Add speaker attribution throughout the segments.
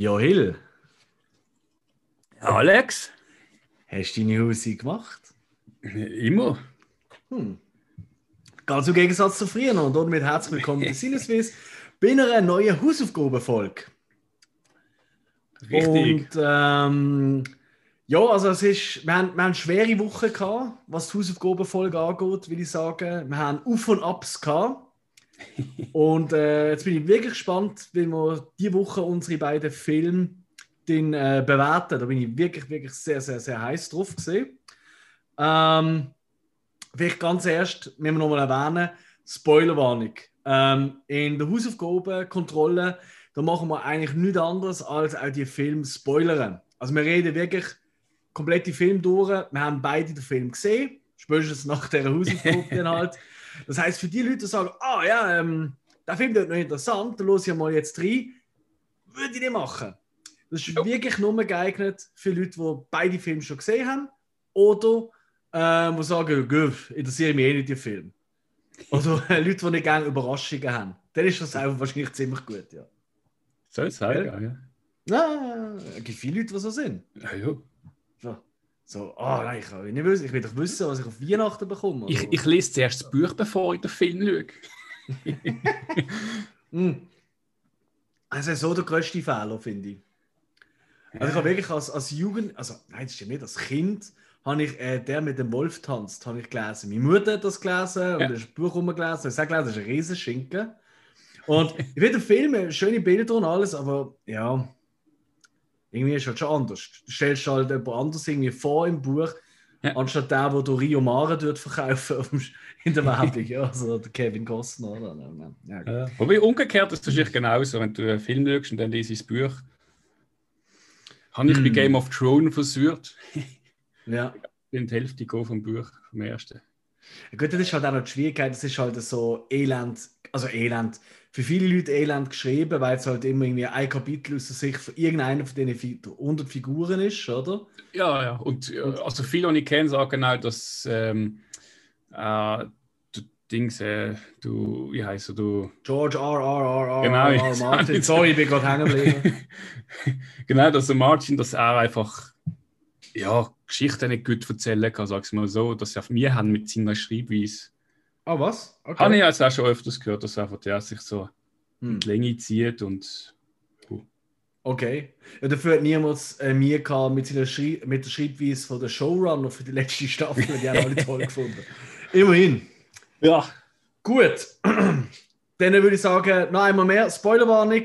Speaker 1: Ja, Hill,
Speaker 2: Alex?
Speaker 1: hast du deine Hause gemacht?
Speaker 2: Immer.
Speaker 1: Ganz im Gegensatz zu früher noch. Und damit herzlich willkommen bei Sinneswiss bei einer neuen Hausaufgabenfolge.
Speaker 2: Richtig.
Speaker 1: Und ähm, ja, also es ist, wir haben, wir haben schwere Woche gehabt, was die Hausaufgabenfolge angeht, will ich sagen. Wir haben Auf- und Abs gehabt. Und äh, jetzt bin ich wirklich gespannt, weil wir diese Woche unsere beiden Filme den, äh, bewerten. Da bin ich wirklich, wirklich sehr, sehr, sehr heiß drauf gesehen. Ähm, vielleicht ganz erst, müssen wir nochmal erwähnen, Spoilerwarnung. Ähm, in der Hausaufgabenkontrolle da machen wir eigentlich nichts anderes, als auch die Filme spoilern. Also wir reden wirklich komplett die Film durch. Wir haben beide den Film gesehen, spätestens nach der Hausaufgabe dann halt. Das heißt für die Leute, die sagen, ah ja, ähm, der Film ist noch interessant, da los ich mal jetzt rein, würde ich nicht machen. Das ist
Speaker 2: Ja.
Speaker 1: wirklich nur geeignet für Leute, die beide Filme schon gesehen haben oder ähm, die sagen, «Gö, interessiert mich eh nicht die Film. Oder äh, Leute, die nicht gerne Überraschungen haben. Dann ist das auch wahrscheinlich ziemlich gut, ja.
Speaker 2: Soll es sein? Ja, ja.
Speaker 1: Ja, es gibt viele Leute, die so sind.
Speaker 2: ja, ja.
Speaker 1: So, oh nein, ich will nicht wissen, ich will doch wissen, was ich auf Weihnachten bekomme.
Speaker 2: Ich, ich lese zuerst das Buch, bevor ich den Film schaue.
Speaker 1: Hm. Also so der größte Fehler, finde ich. Also ich habe wirklich als, als Jugend, also nein, das stimmt nicht, als Kind habe ich äh, der mit dem Wolf tanzt, habe ich gelesen. Meine Mutter hat das gelesen und
Speaker 2: Ja.
Speaker 1: das Buch rumgelesen. Ich habe gelesen, das ist ein Riesenschinken. Und ich finde den Film, schöne Bilder und alles, aber ja, irgendwie ist es halt schon anders. Du stellst halt jemand anders irgendwie vor im Buch,
Speaker 2: Ja.
Speaker 1: anstatt der, wo du Rio Mare dort verkaufen in der Werbung. ja, also der Kevin Costner. Oder? Ja,
Speaker 2: Ja. Wobei umgekehrt ist es wahrscheinlich genauso, wenn du einen Film schaust und dann ich das Buch. Habe ich bei
Speaker 1: Hm.
Speaker 2: Game of Thrones versucht.
Speaker 1: ja.
Speaker 2: In die Hälfte vom Buch, vom ersten.
Speaker 1: Gut, das ist halt auch noch die Schwierigkeit, das ist halt so elend, also elend, für viele Leute elend geschrieben, weil es halt immer irgendwie ein Kapitel aus der Sicht von irgendeiner von diesen Fi- 100 Figuren ist, oder?
Speaker 2: Ja, ja. Und äh, also viele, die ich kenne, sagen auch, dass ähm, äh, du Dings, äh, du, wie heißt du,
Speaker 1: George R. R. R. R.
Speaker 2: Genau,
Speaker 1: R. R. Martin. Sorry, ich bin gerade hängen geblieben.
Speaker 2: genau, dass der Martin, dass er einfach ja, Geschichten nicht gut erzählen kann, sag's mal so, dass er mir haben mit seiner Schreibweise.
Speaker 1: Ah, was? Okay.
Speaker 2: Habe ich jetzt auch schon öfters gehört, dass einfach der sich so
Speaker 1: Hm.
Speaker 2: die Länge zieht und
Speaker 1: Okay. Ja, dafür hat niemand äh, mir gehabt mit, mit der Schreibweise von der Showrunner für die letzte Staffel. Die haben alle toll gefunden. Immerhin.
Speaker 2: ja.
Speaker 1: Gut. Dann würde ich sagen, noch einmal mehr Spoilerwarnung.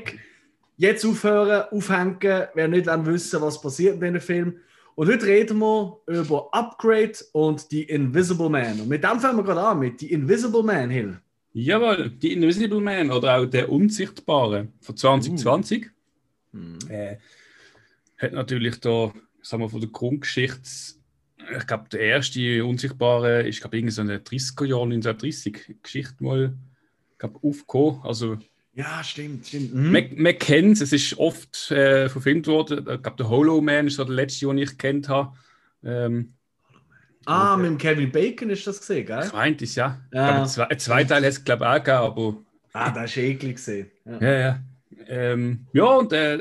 Speaker 1: Jetzt aufhören, aufhängen, wer nicht will wissen, was passiert in diesem Film. Und heute reden wir über Upgrade und die Invisible Man. Und mit dem fangen wir gerade an, mit die Invisible Man Hill.
Speaker 2: Jawohl, die Invisible Man oder auch der Unsichtbare von 2020
Speaker 1: Hm.
Speaker 2: äh, hat natürlich da, sagen wir von der Grundgeschichte, ich glaube, der erste Unsichtbare ist, glaube ich, so eine 30er Jahre, 1930 Geschichte mal glaub, aufgekommen. Also,
Speaker 1: Ja, stimmt, stimmt. Mhm.
Speaker 2: man, man kennt es, es ist oft äh, verfilmt worden. Ich glaube, der Hollow Man ist so der letzte, den ich kennt habe. Ähm,
Speaker 1: Ah, mit dem Kevin Bacon ist das gesehen, gell?
Speaker 2: ich meinte es, ja.
Speaker 1: Ja.
Speaker 2: Glaub, zwei, ein Zweiteil hat es, glaube ich, auch gegeben, aber
Speaker 1: Ah, das ist eklig gesehen. Ja.
Speaker 2: Ja, ja. Ähm, ja, und äh,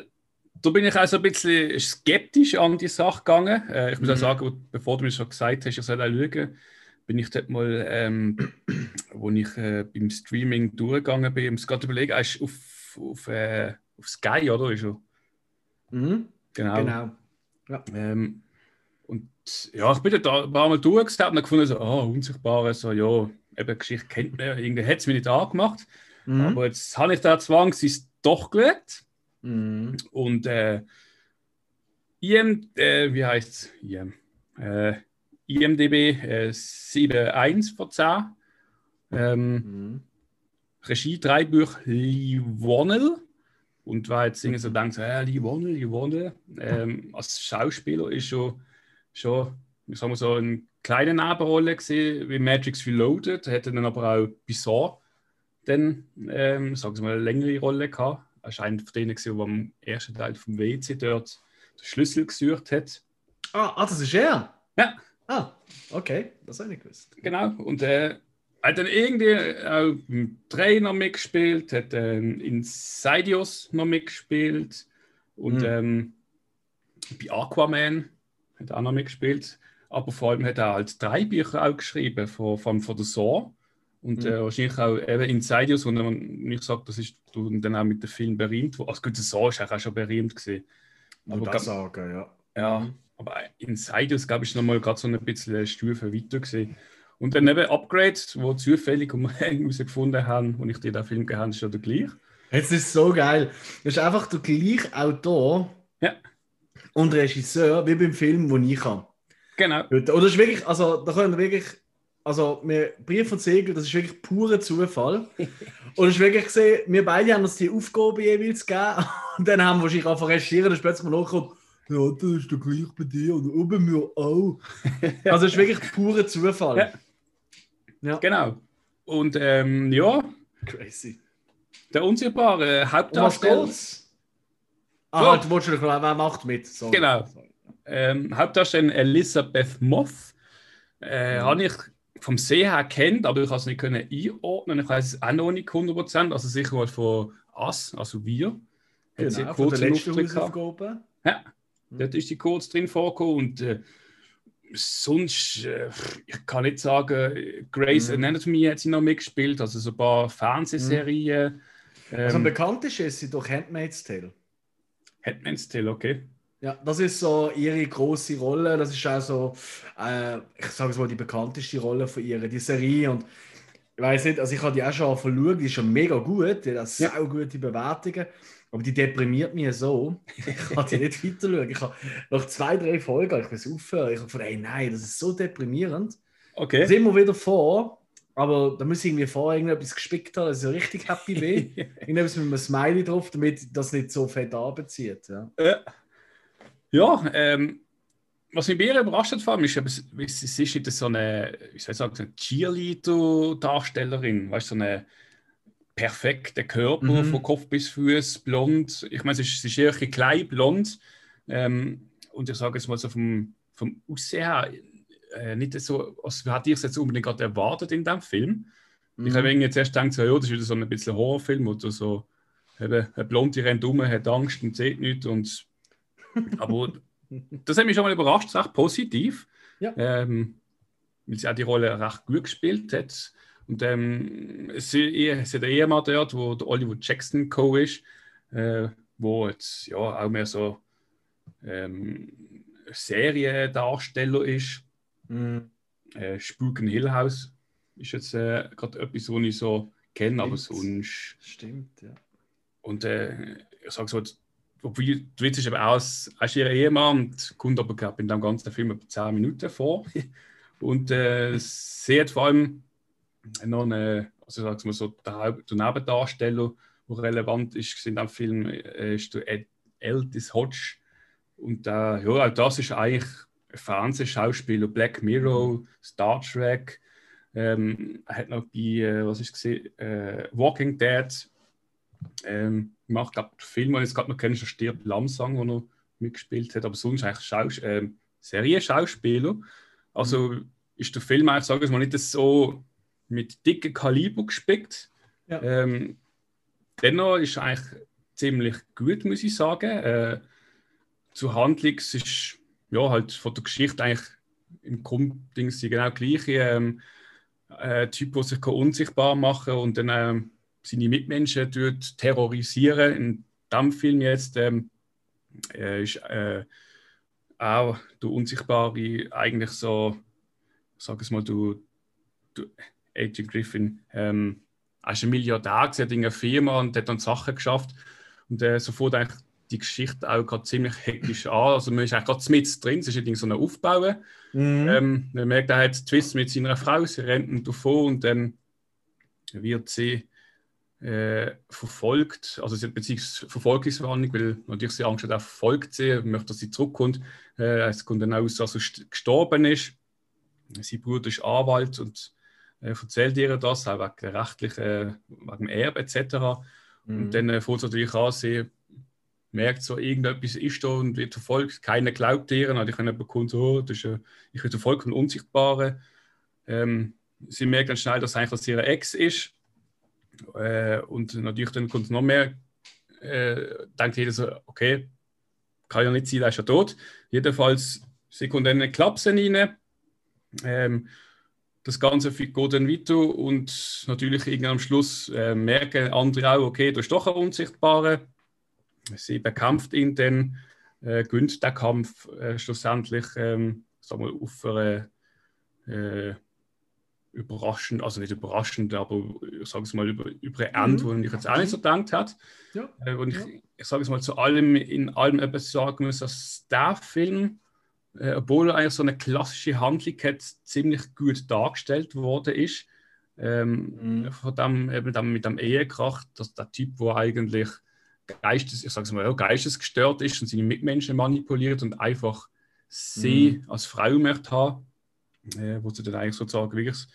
Speaker 2: da bin ich auch so ein bisschen skeptisch an die Sache gegangen. Äh, ich muss auch
Speaker 1: Mhm.
Speaker 2: sagen, bevor du mir schon gesagt hast, ich soll auch schauen, bin ich dort mal, ähm, wo ich äh, beim Streaming durchgegangen bin, muss gerade überlegen, er ist auf, auf, äh, auf Sky, oder? Ist er?
Speaker 1: Mhm.
Speaker 2: Genau.
Speaker 1: Genau.
Speaker 2: Ähm, und ja, ich bin da ein paar Mal durchgesteppt und habe gefunden, so, oh, Unsichtbare, so, ja, eben, Geschichte kennt man, ja, irgendwie hat es mir nicht angemacht.
Speaker 1: Mhm.
Speaker 2: Aber jetzt habe ich da Zwang, sie ist doch geschaut.
Speaker 1: Mhm.
Speaker 2: Und äh, IM, äh, wie heißt es? IM, äh, IMDB äh, 7.1 von 10. Ähm,
Speaker 1: Mhm.
Speaker 2: Regie drei Bücher Lee Wannell. Und war jetzt irgendwie so denkt, so, äh, Lee Wannell, Lee Wannell. Ähm, als Schauspieler ist schon, schon ich sag mal so, eine kleine Nebenrolle gesehen wie Matrix Reloaded. Hätte dann aber auch Bizarre dann, ähm, sagen wir mal, eine längere Rolle gehabt. Er ist einer von denen, gewesen, der am ersten Teil vom WC dort den Schlüssel gesucht hat.
Speaker 1: Ah, ah, das ist er?
Speaker 2: Ja.
Speaker 1: Ah, okay. Das habe ich nicht gewusst.
Speaker 2: Genau. Und äh, hat dann irgendwie auch im Trainer mitgespielt, hat ähm, in Sidious noch mitgespielt. Und
Speaker 1: Mhm.
Speaker 2: ähm, bei Aquaman hat er auch noch mitgespielt. Aber vor allem hat er halt drei Bücher auch geschrieben von, von, von der Saw. Und
Speaker 1: Mhm.
Speaker 2: äh, wahrscheinlich auch eben Insidious, wo man nicht sagt, das ist dann auch mit dem Film berühmt. Also gut, der Saw ist auch schon berühmt gewesen.
Speaker 1: Aber das sagen, ja.
Speaker 2: ja, Aber Insidious, glaube ich, ist nochmal gerade so ein bisschen eine Stufe weiter gewesen. Und dann eben Upgrade, wo zufällig um herausgefunden haben, wo ich dir den Film gegeben habe, ist ja der gleich.
Speaker 1: Jetzt ist es so geil. Das ist einfach der gleiche Autor
Speaker 2: Ja.
Speaker 1: und Regisseur wie beim Film, den ich habe.
Speaker 2: Genau.
Speaker 1: Oder das ist wirklich, also da können wir wirklich, also wir Brief und Segel, das ist wirklich purer Zufall. und es ist wirklich gesehen, wir beide haben uns die Aufgabe jeweils gegeben und dann haben wir wahrscheinlich einfach recherchiert und plötzlich mal nachgekommen, ja, das ist doch gleich bei dir und oben mir auch. Also es ist wirklich purer Zufall.
Speaker 2: Ja.
Speaker 1: Ja.
Speaker 2: Genau. Und ähm, ja,
Speaker 1: Crazy.
Speaker 2: der unsichtbare
Speaker 1: was
Speaker 2: Hauptdarsteller?
Speaker 1: Ah, halt, du wolltest noch, wer macht mit? Sorry.
Speaker 2: Genau. Ähm, Hauptdarstellerin Elisabeth Moth, äh,
Speaker 1: Mhm.
Speaker 2: habe ich vom Sehen her kennt, aber ich kann es nicht können einordnen. Ich weiß es auch noch nicht 100%, also sicher mal von Us, also wir. Hat sie
Speaker 1: Genau, von der letzten. Hausaufgabe.
Speaker 2: Ja, dort ist sie kurz drin vorgekommen und äh, sonst, äh, ich kann nicht sagen, Grace
Speaker 1: Mhm.
Speaker 2: Anatomy hat sie noch mitgespielt, also so ein paar Fernsehserien.
Speaker 1: Also am
Speaker 2: Ähm,
Speaker 1: bekanntesten ist sie durch Handmaid's Tale.
Speaker 2: Handmaid's Tale, okay.
Speaker 1: Ja, das ist so ihre große Rolle. Das ist auch so, äh, ich sage es mal, die bekannteste Rolle von ihr, die Serie. Und ich weiß nicht, also ich habe die auch schon verloren, die ist schon mega gut, die hat auch
Speaker 2: Ja.
Speaker 1: gute Bewertungen. Aber die deprimiert mich so. Ich kann die nicht weiter schauen. Ich habe nach zwei, drei Folgen, ich muss aufhören. Ich habe gedacht, ey, nein, das ist so deprimierend. Das
Speaker 2: Okay.
Speaker 1: ist immer wieder vor, aber da muss ich irgendwie vorher irgendetwas gespickt haben, dass ich richtig happy bin. Irgendetwas mit einem Smiley drauf, damit das nicht so fett anbezieht. Ja.
Speaker 2: Ja, ja ähm, was mich sehr überrascht hat, vor allem, ist, sie ist nicht so eine, wie soll ich sagen, so eine Cheerleader-Darstellerin, weißt du, so eine perfekte Körper
Speaker 1: Mhm.
Speaker 2: von Kopf bis Fuß, blond. Ich meine, sie ist, ist eher ein klein, blond. Ähm, und ich sage jetzt mal so vom, vom Aussehen her, äh, nicht so, als hätte ich es jetzt unbedingt gerade erwartet in dem Film. Ich habe irgendwie zuerst gedacht, so, ja, das ist wieder so ein bisschen Horrorfilm oder so. Eben, eine Blonde rennt um, hat Angst und sieht nichts. Und, aber das hat mich schon mal überrascht, ist recht positiv.
Speaker 1: Ja.
Speaker 2: Ähm, weil sie auch die Rolle recht gut gespielt hat. Und ähm, sie, sie hat einen Ehemann dort, wo der Oliver Jackson Co. ist, äh, wo jetzt ja auch mehr so ähm, Seriendarsteller ist.
Speaker 1: Mhm.
Speaker 2: Äh, Spuk in Hill House ist jetzt äh, gerade etwas, was ich so kenne, aber sonst.
Speaker 1: Stimmt, ja.
Speaker 2: Und äh, ich sage so, obwohl der Witz ist eben auch, es ist ihr Ehemann und kommt aber glaub, in dem ganzen Film etwa 10 Minuten vor. Und äh, sie hat vor allem noch eine, also sag's mal so, der, der Nebendarsteller, der relevant ist in dem Film, äh, ist der Ed, Eldis Hodge. Und äh, ja, auch das ist eigentlich ein Fernsehschauspieler, Black Mirror, Star Trek. Ähm, er hat noch bei, äh, was ist gesehen, äh, Walking Dead ähm, gemacht, glaube Film, den ich jetzt gerade noch kenne, ist der Stirb langsam, wo er mitgespielt hat, aber sonst eigentlich Schaus ähm, Serienschauspieler. Also ist der Film eigentlich, sagen wir mal, nicht so mit dicken Kaliber gespickt.
Speaker 1: Ja.
Speaker 2: Ähm, dennoch ist eigentlich ziemlich gut, muss ich sagen. Äh, zur Handlung, ist ja halt von der Geschichte eigentlich im Grundding sie genau gleich. Ähm, äh, Typ, der sich kann unsichtbar machen und dann ähm, seine Mitmenschen dort terrorisieren. In diesem Film jetzt ähm, äh, ist äh, auch der Unsichtbare eigentlich so, sag es mal, du, du Agent Griffin, ähm, ist ein Milliardär, gewesen, hat in einer Firma und hat dann Sachen geschafft. Und äh, so fängt eigentlich die Geschichte auch gerade ziemlich hektisch an. Also man ist eigentlich gerade mit drin, es ist irgendwie so ein Aufbauen.
Speaker 1: Mhm.
Speaker 2: Ähm, man merkt, er hat Twist mit seiner Frau, sie rennt davon und dann wird sie äh, verfolgt, also sie hat beziehungsweise Verfolgungswarnung, weil natürlich sie Angst hat, er verfolgt sie, möchte, dass sie zurückkommt. Äh, es kommt dann aus, dass er st- gestorben ist. Sein Bruder ist Anwalt und äh, erzählt ihr das, auch wegen der rechtlichen, wegen dem Erbe etc.
Speaker 1: Mhm.
Speaker 2: Und dann äh, fängt es natürlich an, sie merkt so, irgendetwas ist da und wird verfolgt. Keiner glaubt ihr. Und ich habe bekommen, so, oh, das ist, äh, ich werde verfolgt von Unsichtbaren. Ähm, sie merkt dann schnell, dass eigentlich das ihre Ex ist. Äh, und natürlich dann kommt noch mehr, äh, denkt jeder so, okay, kann ja nicht sein, er ist ja tot. Jedenfalls, sie kommt dann eine Klapse rein. Ähm, das Ganze geht dann weiter und natürlich irgendwann am Schluss äh, merken andere auch, okay, du bist doch ein Unsichtbarer. Sie bekämpft ihn dann, äh, gönnt den Kampf äh, schlussendlich ähm, sagen wir, auf eine äh, überraschend, also nicht überraschend, aber ich sage es mal über, über ein Ende, mhm. wo ich jetzt auch nicht so gedacht habe. Ja. Äh, und ich, ich sage es mal zu allem, in allem etwas sagen muss, dass der Film äh, obwohl er eigentlich so eine klassische Handlung hat, ziemlich gut dargestellt worden ist. Ähm, mhm. Von dem, eben dem, mit dem Ehekrach, dass der Typ, der eigentlich Geistes, ich sage mal, geistesgestört ist und seine Mitmenschen manipuliert und einfach sie mhm. als Frau möchte haben, äh, wo sie dann eigentlich sozusagen wirklich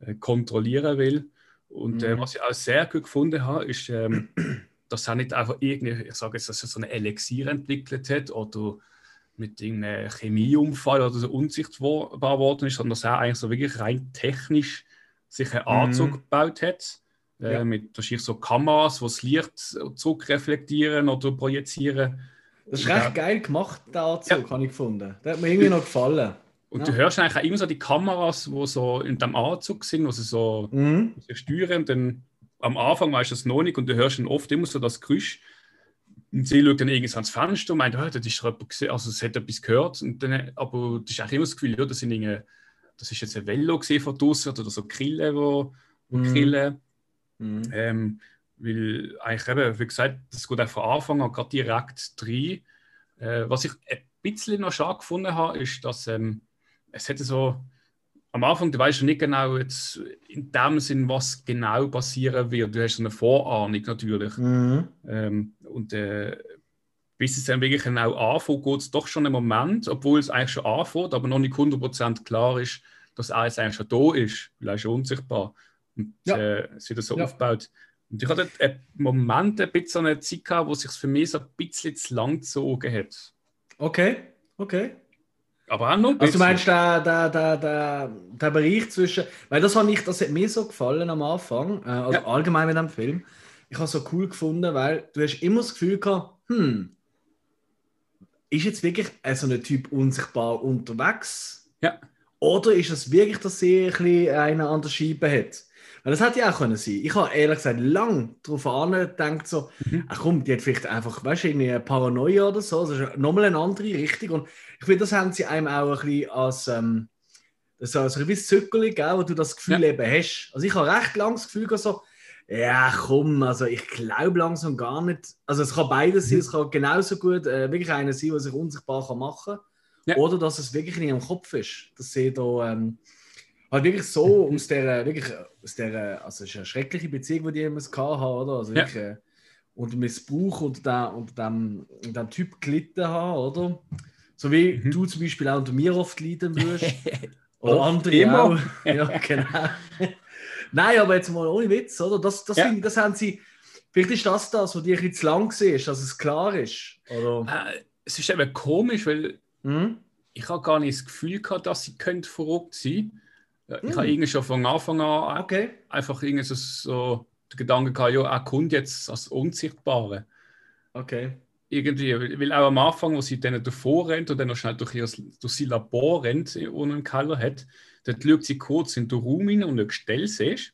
Speaker 2: äh, kontrollieren will. Und äh, mhm. was ich auch sehr gut gefunden habe, ist, ähm, dass er nicht einfach irgendwie, ich sage jetzt, dass er so eine Elixier entwickelt hat oder mit einem Chemieunfall oder so unsichtbar worden ist, sondern dass er eigentlich so wirklich rein technisch sich einen Anzug mhm. gebaut hat. Äh, ja. Mit wahrscheinlich so Kameras, die das Licht zurückreflektieren oder projizieren.
Speaker 1: Das ist recht geil gemacht, der Anzug, ja. habe ich gefunden. Der hat mir irgendwie noch gefallen.
Speaker 2: Und ja. du hörst eigentlich auch immer so die Kameras, die so in dem Anzug sind, wo sie so mhm. steuern. Dann am Anfang weißt du das noch nicht und du hörst dann oft immer so das Geräusch und sie schaut dann irgendwie ans Fenster und meint, oh, das ist gesehen, also es hat etwas gehört. Und dann, aber das ist auch immer das Gefühl, ja, das, sind das ist jetzt ein Velo von draußen oder so Krillen, wo, wo mm. Krillen. Mm. Ähm, weil eigentlich eben, wie gesagt, das geht auch von Anfang an gerade direkt rein. Äh, was ich ein bisschen noch schade gefunden habe, ist, dass ähm, es hätte so am Anfang, du weißt ja nicht genau jetzt in dem Sinn, was genau passieren wird. Du hast so eine Vorahnung natürlich. Mhm. Ähm, und äh, bis es dann wirklich genau anfängt, geht es doch schon einen Moment, obwohl es eigentlich schon anfängt, aber noch nicht 100% klar ist, dass jetzt eigentlich schon da ist, weil er schon unsichtbar. Und ja. äh, es wieder so ja. aufgebaut. Und ich hatte einen Moment, ein bisschen eine Zeit gehabt, wo es sich für mich so ein bisschen zu lang gezogen hat.
Speaker 1: Okay, okay.
Speaker 2: Aber auch noch
Speaker 1: Also du meinst der, der, der, der, der Bereich zwischen, weil das, hat, nicht, das hat mir so gefallen am Anfang, äh, also ja. allgemein mit dem Film. Ich habe es so cool gefunden, weil du hast immer das Gefühl gehabt, hm, ist jetzt wirklich so ein Typ unsichtbar unterwegs?
Speaker 2: Ja.
Speaker 1: Oder ist es wirklich, dass sie ein bisschen einen an der Scheibe hat? Weil das hätte ja auch können sein. Ich habe ehrlich gesagt lang darauf angedacht, so, mhm. ach komm, die hat vielleicht einfach, weißt du, eine Paranoia oder so. Das ist nochmal eine andere Richtung. Und ich finde, das haben sie einem auch ein bisschen als, ähm, so, also ein bisschen Zückerli, wo du das Gefühl ja. eben hast. Also ich habe recht lang das Gefühl, so, ja, komm, also ich glaube langsam gar nicht. Also es kann beides sein, mhm. es kann genauso gut äh, wirklich einer sein, der sich unsichtbar kann machen kann. Ja. Oder dass es wirklich in ihrem Kopf ist. Dass sie da ähm, halt wirklich so aus der, wirklich, aus der, also es ist eine schreckliche Beziehung, die die immer gehabt oder? Also wirklich, ja. äh, unter Missbrauch unter, der, unter dem, dem Typ gelitten haben, oder? So wie mhm. du zum Beispiel auch unter mir oft leiden wirst. oder andere immer. auch. ja, genau. Nein, aber jetzt mal ohne Witz, oder? Das, das, ja. ich, das haben sie. Vielleicht ist das das, was dir ein zu lang ist, dass es klar ist. Oder?
Speaker 2: Äh, es ist eben komisch, weil mhm. ich habe gar nicht das Gefühl gehabt, dass sie verrückt sein könnte. Ich mhm. habe irgendwie schon von Anfang an okay. einfach irgendwie so, den Gedanken gehabt, ja, er kommt jetzt als Unsichtbare.
Speaker 1: Okay
Speaker 2: irgendwie, weil auch am Anfang, wo sie dann davor rennt und dann noch schnell durch, ihr, durch sein Labor rennt, ohne einen Keller hat, dort schaut sie kurz in den Raum rein und ein Gestell siehst.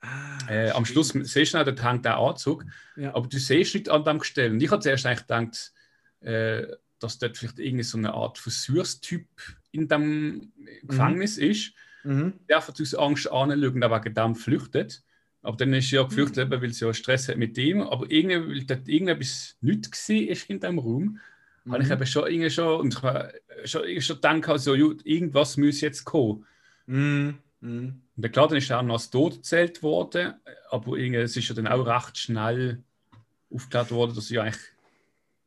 Speaker 2: Ah, äh, am Schluss siehst du auch, dort hängt der Anzug, ja. aber du siehst nicht an dem Gestell. Und ich habe zuerst eigentlich gedacht, äh, dass dort vielleicht irgendwie so eine Art Versuchstyp in dem Gefängnis mhm. ist, mhm. der einfach aus Angst anschauen, der wegen dem flüchtet. Aber dann ist sie ja gefürchtet, mhm. weil sie ja Stress hat mit ihm. Aber irgendwie, weil dort irgendetwas nicht war in diesem Raum, mhm. habe ich eben schon irgendwie schon, und ich habe schon, schon gedacht, also, irgendwas muss jetzt kommen. Mhm. Mhm. Und klar, dann ist er auch noch als tot gezählt worden, aber irgendwie, es ist ja dann auch recht schnell aufgeklärt worden, dass sie eigentlich.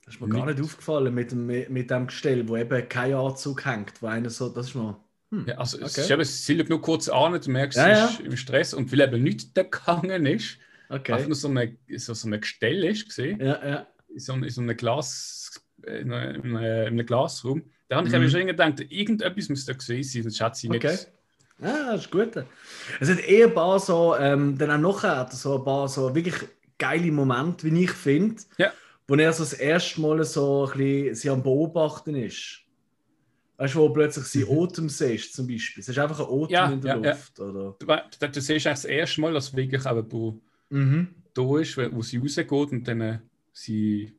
Speaker 1: Das ist mir nicht gar nicht aufgefallen mit dem, mit dem Gestell, wo eben kein Anzug hängt, wo einer so, das ist mir
Speaker 2: hm. Ja, also okay. eben, sie schaut nur kurz an, du merkst, ja, ja. im Stress und weil eben nichts da gegangen ist, okay. einfach nur so eine, so, so eine Gestell ist gesehen,
Speaker 1: ja, ja.
Speaker 2: In, so, in so einem Glas, in einem, in einem Glasraum. Da habe ich mhm. schon gedacht, irgendetwas müsste da gesehen sein, sonst hat sie okay. nichts.
Speaker 1: Ja, das ist gut. Es hat eher ein paar so, ähm, dann auch nachher so ein paar so wirklich geile Momente, wie ich finde,
Speaker 2: ja.
Speaker 1: wo er so das erste Mal so ein bisschen sie am Beobachten ist. Weißt du, wo plötzlich sie
Speaker 2: Mhm.
Speaker 1: Atem siehst, zum Beispiel. Es ist einfach ein Atem
Speaker 2: Ja,
Speaker 1: in der
Speaker 2: ja, ja.
Speaker 1: Luft. Oder?
Speaker 2: Du, du, du siehst eigentlich das erste Mal, dass wirklich auch jemand
Speaker 1: Mhm.
Speaker 2: da ist, wo sie rausgeht und dann äh, sie.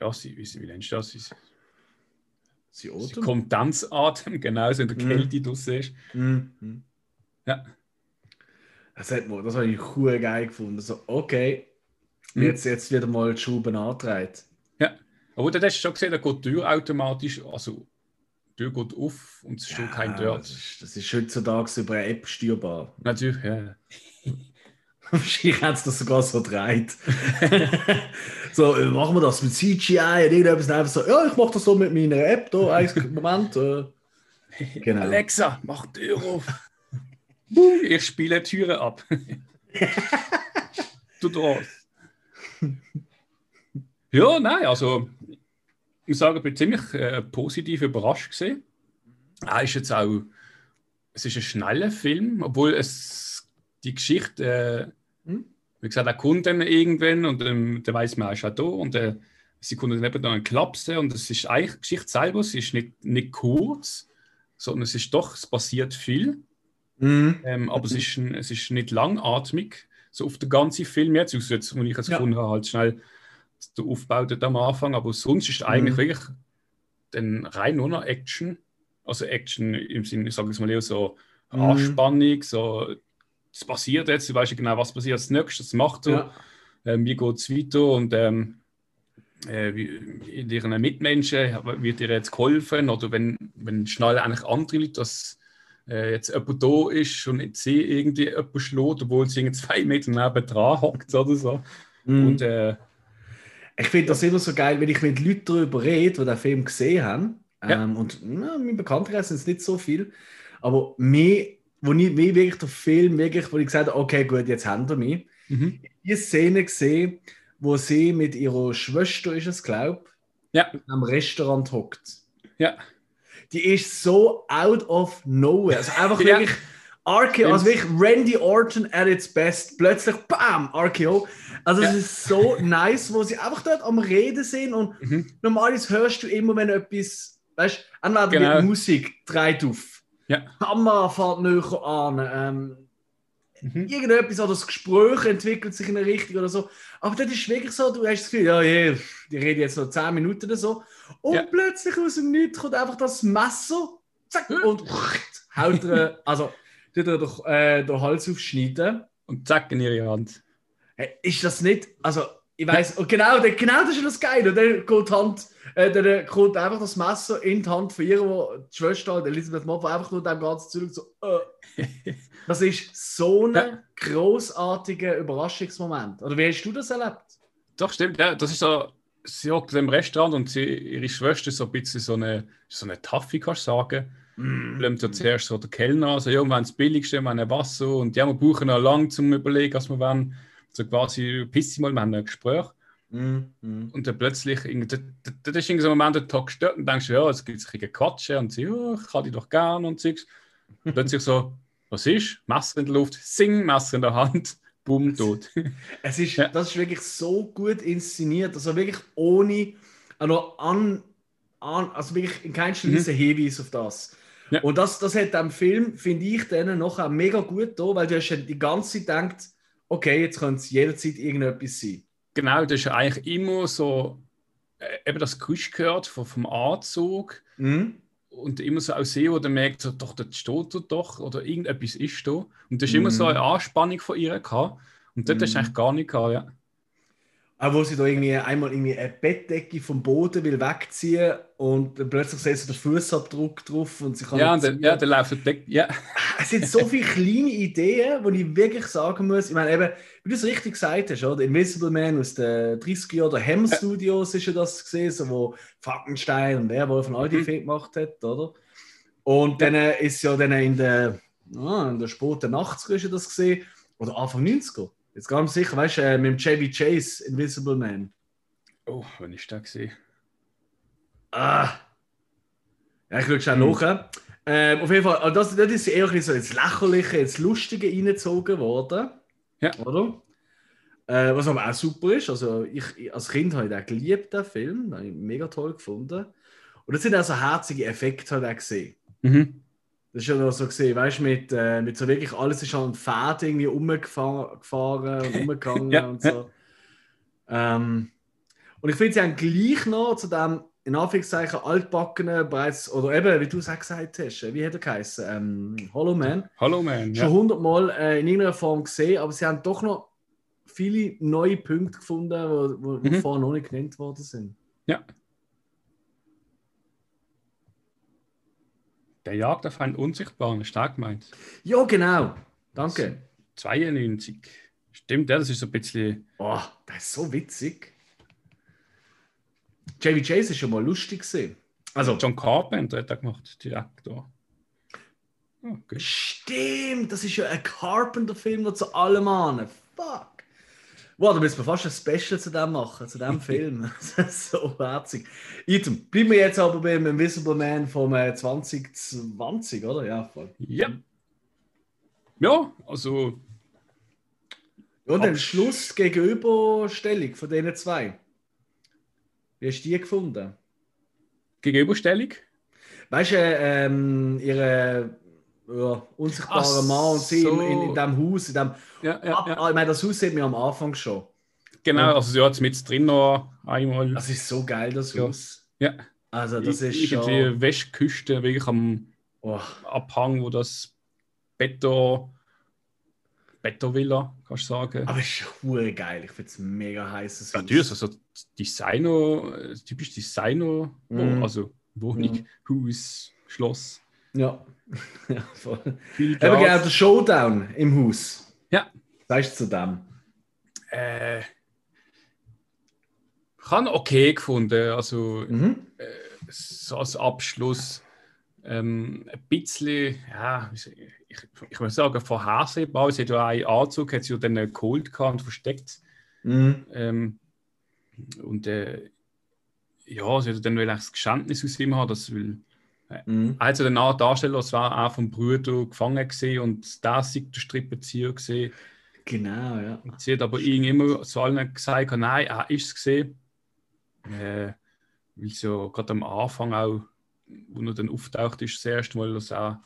Speaker 2: Ja, sie, wie, wie nennst du das? Sie,
Speaker 1: Sie
Speaker 2: sie
Speaker 1: Atem?
Speaker 2: Kondensatmen, genau, so in der
Speaker 1: Mhm.
Speaker 2: Kälte draussen ist.
Speaker 1: Mhm.
Speaker 2: Ja.
Speaker 1: Das, hat, mir- das habe ich cool geil gefunden. So, okay,
Speaker 2: Mhm.
Speaker 1: jetzt, jetzt wieder mal die Schrauben angetragen.
Speaker 2: Ja. Aber dann hast du schon gesehen, da geht die Tür automatisch, also Tür geht auf und es steht kein Tür.
Speaker 1: das, ist, das ist heutzutage über eine App steuerbar.
Speaker 2: Natürlich, ja.
Speaker 1: Wahrscheinlich hat es das sogar so gedreht. so, äh, machen wir das mit CGI und irgendetwas. Einfach so, ja, ich mache das so mit meiner App. Da, einen Moment. Äh. Genau.
Speaker 2: Alexa, mach die Tür auf. ich spiele Türen ab. du draus. Ja, nein, also ich muss sagen, ich bin ziemlich äh, positiv überrascht gesehen. Er ist jetzt auch, es ist ein schneller Film, obwohl es die Geschichte, äh,
Speaker 1: Hm?
Speaker 2: wie gesagt, er kommt dann irgendwann und ähm, der weiß man, er ist auch da und äh, sie kommt dann eben dann klapsen und es ist eigentlich die Geschichte selber, sie ist nicht, nicht kurz, sondern es ist doch, es passiert viel.
Speaker 1: Mhm.
Speaker 2: Ähm, aber es, ist, es ist nicht langatmig, so auf den ganzen Film jetzt, also jetzt, wo ich jetzt
Speaker 1: Ja.
Speaker 2: gefunden habe, halt schnell der Aufbau dort am Anfang, aber sonst ist eigentlich
Speaker 1: Mhm.
Speaker 2: wirklich dann rein nur noch Action, also Action im Sinne, ich sage es mal eher so
Speaker 1: Mhm.
Speaker 2: Anspannung, so es passiert jetzt, du weißt ja genau, was passiert als nächstes, das macht er,
Speaker 1: Ja.
Speaker 2: ähm, wie geht es weiter und ähm, äh, wie, in ihren Mitmenschen wird ihr jetzt geholfen oder wenn, wenn schnell eigentlich andere Leute, dass äh, jetzt jemand da ist und sie irgendwie jemand schlägt, obwohl sie irgendwie zwei Meter neben dran hockt oder so.
Speaker 1: Mhm.
Speaker 2: Und äh,
Speaker 1: Ich finde das immer so geil, wenn ich mit Leuten darüber rede, die den Film gesehen haben.
Speaker 2: Ja.
Speaker 1: Ähm, und na, mein Bekanntenkreis sind es nicht so viel. Aber mir, wo ich mir wirklich der Film, wirklich, wo ich gesagt habe, okay, gut, jetzt haben wir mich.
Speaker 2: mhm.
Speaker 1: Die Szene gesehen, wo sie mit ihrer Schwester, ist es, glaube
Speaker 2: ja,
Speaker 1: am Restaurant hockt.
Speaker 2: ja,
Speaker 1: Die ist so out of nowhere. Also einfach
Speaker 2: Ja.
Speaker 1: wirklich RKO, also wirklich Randy Orton at its best. Plötzlich, bam, RKO. Also
Speaker 2: Ja.
Speaker 1: es ist so nice, wo sie einfach dort am Reden sind und
Speaker 2: Mhm.
Speaker 1: normalerweise hörst du immer, wenn etwas, weißt du, entweder
Speaker 2: Genau.
Speaker 1: wird Musik dreht auf,
Speaker 2: ja.
Speaker 1: Kamera fährt näher an, ähm,
Speaker 2: Mhm.
Speaker 1: irgendetwas oder das Gespräch entwickelt sich in eine Richtung oder so. Aber das ist wirklich so, du hast das Gefühl, ja, ja, die reden jetzt noch 10 Minuten oder so. Und
Speaker 2: Ja.
Speaker 1: plötzlich aus dem Nichts kommt einfach das Messer, zack, und haut also, tut er den, äh, den Hals aufschneiden.
Speaker 2: Und zack in ihre Hand.
Speaker 1: Hey, ist das nicht, also, ich weiß, und genau, der- genau das ist das Geile. Und dann Hand, äh, dann kommt einfach das Messer in die Hand von ihr, wo die Schwester, die Elisabeth Moffat, einfach nur dem ganzen Zeug so, äh. Das ist so ein
Speaker 2: Ja.
Speaker 1: großartiger Überraschungsmoment. Oder wie hast du das erlebt?
Speaker 2: Doch, stimmt, ja. Das ist so, sie hockt im Restaurant und sie, ihre Schwester ist so ein bisschen so eine, so eine Taffi, kannst du sagen. Bleibt ja zuerst so der Kellner, also ja, wir wollen das Billigste, wir wollen Wasser und ja, wir brauchen noch lange zum Überlegen, was wir wollen. So quasi, piss mal, wir haben ein Gespräch.
Speaker 1: Mm.
Speaker 2: Und dann plötzlich, das das ist irgendwie so ein Moment, der Tag stört und denkst, ja, es gibt ein Quatschen und sie, ja, ich kann die doch gern und Zeugs. Und plötzlich so, was ist? Messer in der Luft, sing, Messer in der Hand, bumm, tot.
Speaker 1: Es ist,
Speaker 2: Ja.
Speaker 1: Das ist wirklich so gut inszeniert, also wirklich ohne also an, an, also wirklich in keinster
Speaker 2: Mhm.
Speaker 1: Weise Hinweis auf das.
Speaker 2: Ja.
Speaker 1: Und das, das hat dem Film, finde ich, denen nachher mega gut da, weil du hast ja die ganze Zeit gedacht, okay, jetzt könnte es jederzeit irgendetwas sein.
Speaker 2: genau, das ist eigentlich immer so, äh, eben das Geräusch gehört vom, vom Anzug
Speaker 1: Mhm.
Speaker 2: und immer so auch sehen, wo der merkt, so, doch, das steht da doch oder irgendetwas ist da. Und das ist immer so eine Anspannung von ihr gehabt. Und das
Speaker 1: Mhm.
Speaker 2: ist eigentlich gar nicht gehabt, ja.
Speaker 1: Auch wo sie da irgendwie einmal irgendwie eine Bettdecke vom Boden will wegziehen und plötzlich sieht sie den Fußabdruck drauf und sie kann
Speaker 2: Ja, und dann, ja, dann läuft der Deck, ja.
Speaker 1: Es sind so viele kleine Ideen, wo ich wirklich sagen muss, ich meine eben, wie du es richtig gesagt hast, oder? Invisible Man aus den 30er Jahren, der Hammer Studios ist ja das gesehen, so, wo Frankenstein und Werwolf und all die
Speaker 2: Mhm.
Speaker 1: Filme gemacht hat, oder? Und dann ist ja dann in der, ah, in der späten 80er ist ja das gesehen, oder Anfang 90er. Jetzt ganz sicher, weißt du, äh, mit dem Chevy Chase, Invisible Man.
Speaker 2: Oh, wenn ich da gesehen.
Speaker 1: Ah. Ja, ich schaue schnell
Speaker 2: Hm.
Speaker 1: nach. Ähm, auf jeden Fall, also das, das ist eher ein so ins Lächerliche, ins Lustige reingezogen worden.
Speaker 2: Ja.
Speaker 1: Oder? Äh, was aber auch super ist, also ich, als Kind habe ich den geliebt, den Film, den habe ich mega toll gefunden. Und das sind auch so herzige Effekte halt auch gesehen.
Speaker 2: Mhm.
Speaker 1: Das ist ja noch so gesehen, weißt du, mit, äh, mit so wirklich alles ist an Pferd irgendwie umgefahren und umgegangen
Speaker 2: Ja.
Speaker 1: und so. Ähm, und ich finde, sie haben gleich noch zu dem, in Anführungszeichen, altbackenen, bereits, oder eben, wie du es auch gesagt hast, wie hat er geheißen? Ähm, Hollow Man.
Speaker 2: Hallo Man.
Speaker 1: Schon
Speaker 2: Ja.
Speaker 1: hundertmal äh, in irgendeiner Form gesehen, aber sie haben doch noch viele neue Punkte gefunden, die
Speaker 2: Mhm.
Speaker 1: vorher noch nicht genannt worden sind.
Speaker 2: ja. Der Jagd auf einen Unsichtbaren, stark gemeint.
Speaker 1: Ja, genau. Danke.
Speaker 2: 92. Stimmt, ja, das ist so ein bisschen.
Speaker 1: Oh, das ist so witzig. Chevy Chase ist schon mal lustig gesehen. Also,
Speaker 2: John Carpenter hat er gemacht, Direktor. Okay.
Speaker 1: stimmt, das ist ja ein Carpenter-Film, der zu allem an. Fuck. Wow, da müssen wir fast ein Special zu dem machen, zu dem Film. Das ist so herzig. Item, bleiben wir jetzt aber beim Invisible Man vom äh, 2020, oder? Ja, voll.
Speaker 2: Ja. Ja, also
Speaker 1: Und dann Schluss Gegenüberstellung von diesen zwei. Wie hast du die gefunden?
Speaker 2: Gegenüberstellung.
Speaker 1: Weißt du, ähm, ihre ja, unsichtbare
Speaker 2: Ach
Speaker 1: Mann und sie
Speaker 2: so.
Speaker 1: in, in, in dem Haus, in dem
Speaker 2: Ja, ja,
Speaker 1: Ab-
Speaker 2: ja.
Speaker 1: Ich meine, das Haus sieht man am Anfang schon.
Speaker 2: Genau, also sie hat es mit drin noch einmal.
Speaker 1: Das ist so geil, das. Haus.
Speaker 2: Ja,
Speaker 1: Also, das ist
Speaker 2: irgendwie
Speaker 1: schon.
Speaker 2: Westküste, wirklich am
Speaker 1: Oh,
Speaker 2: Abhang, wo das Beton, Betonvilla, kannst du sagen.
Speaker 1: aber es ist schon geil. Ich finde es mega heißes Haus.
Speaker 2: Natürlich, also Designer, äh, typisch Designer,
Speaker 1: Mhm.
Speaker 2: also Wohnung, Haus, Schloss.
Speaker 1: Ja. ja voll.
Speaker 2: Viel
Speaker 1: Eben
Speaker 2: Glas.
Speaker 1: der Showdown im Haus.
Speaker 2: Ja.
Speaker 1: Sagst du zu dem?
Speaker 2: Äh, ich habe okay gefunden, also
Speaker 1: Mhm.
Speaker 2: so als Abschluss ähm, ein bisschen, ja, ich, ich, würde sagen, vorhersehbar. Sie hat ja einen Anzug, hat sie ja dann geholt gehabt und versteckt.
Speaker 1: Mhm.
Speaker 2: Ähm, und äh, ja, sie hat dann will das Geständnis aus ihm haben, das will.
Speaker 1: Mhm.
Speaker 2: Er hat ja dann auch darstellen, es war auch vom Bruder gefangen gesehen und da sei der Strippenzieher gesehen.
Speaker 1: Genau, ja.
Speaker 2: Und sie hat aber irgendwie immer zu allen gesagt, nein, er ist es gesehen. Äh, weil sie ja gerade am Anfang auch, wo er dann auftaucht ist, das erste Mal, dass er,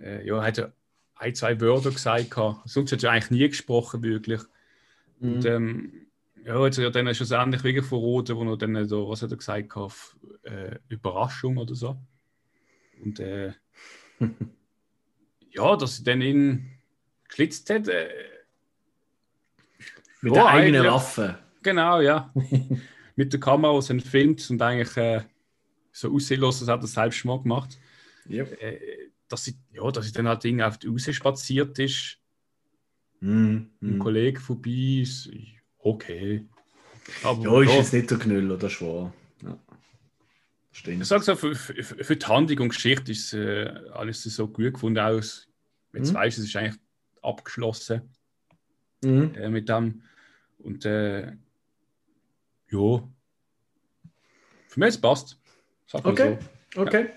Speaker 2: äh, ja, hat ja ein, zwei Wörter gesagt. gehabt. Sonst hat er eigentlich nie gesprochen, wirklich.
Speaker 1: Mhm.
Speaker 2: Und ähm, ja, jetzt hat er dann schlussendlich wegen verraten, wo er dann so, was hat er gesagt, hat, äh, Überraschung oder so. Und äh, ja, dass sie dann ihn geschlitzt hat, äh,
Speaker 1: Mit
Speaker 2: Ja,
Speaker 1: der eigenen Waffe.
Speaker 2: Genau, ja. Mit der Kamera, die sie filmt und eigentlich äh, so aussehen lassen, als hätte er selbst mal gemacht.
Speaker 1: Yep.
Speaker 2: Äh, dass, sie, ja, dass sie dann halt irgendwie auf die Raus spaziert ist,
Speaker 1: Mhm.
Speaker 2: ein
Speaker 1: Mhm.
Speaker 2: Kollege vorbei ist, okay. Aber
Speaker 1: Ja, ist jetzt nicht der Knüller, das ist wahr. Stimmt.
Speaker 2: ich sage so, für, für, für die Handlung und Geschichte ist äh, alles so gut gefunden aus. Jetzt
Speaker 1: Mhm.
Speaker 2: weißt du, es ist eigentlich abgeschlossen
Speaker 1: Mhm.
Speaker 2: äh, mit dem. Und äh, ja, für mich es passt. Sag mal
Speaker 1: Okay, okay.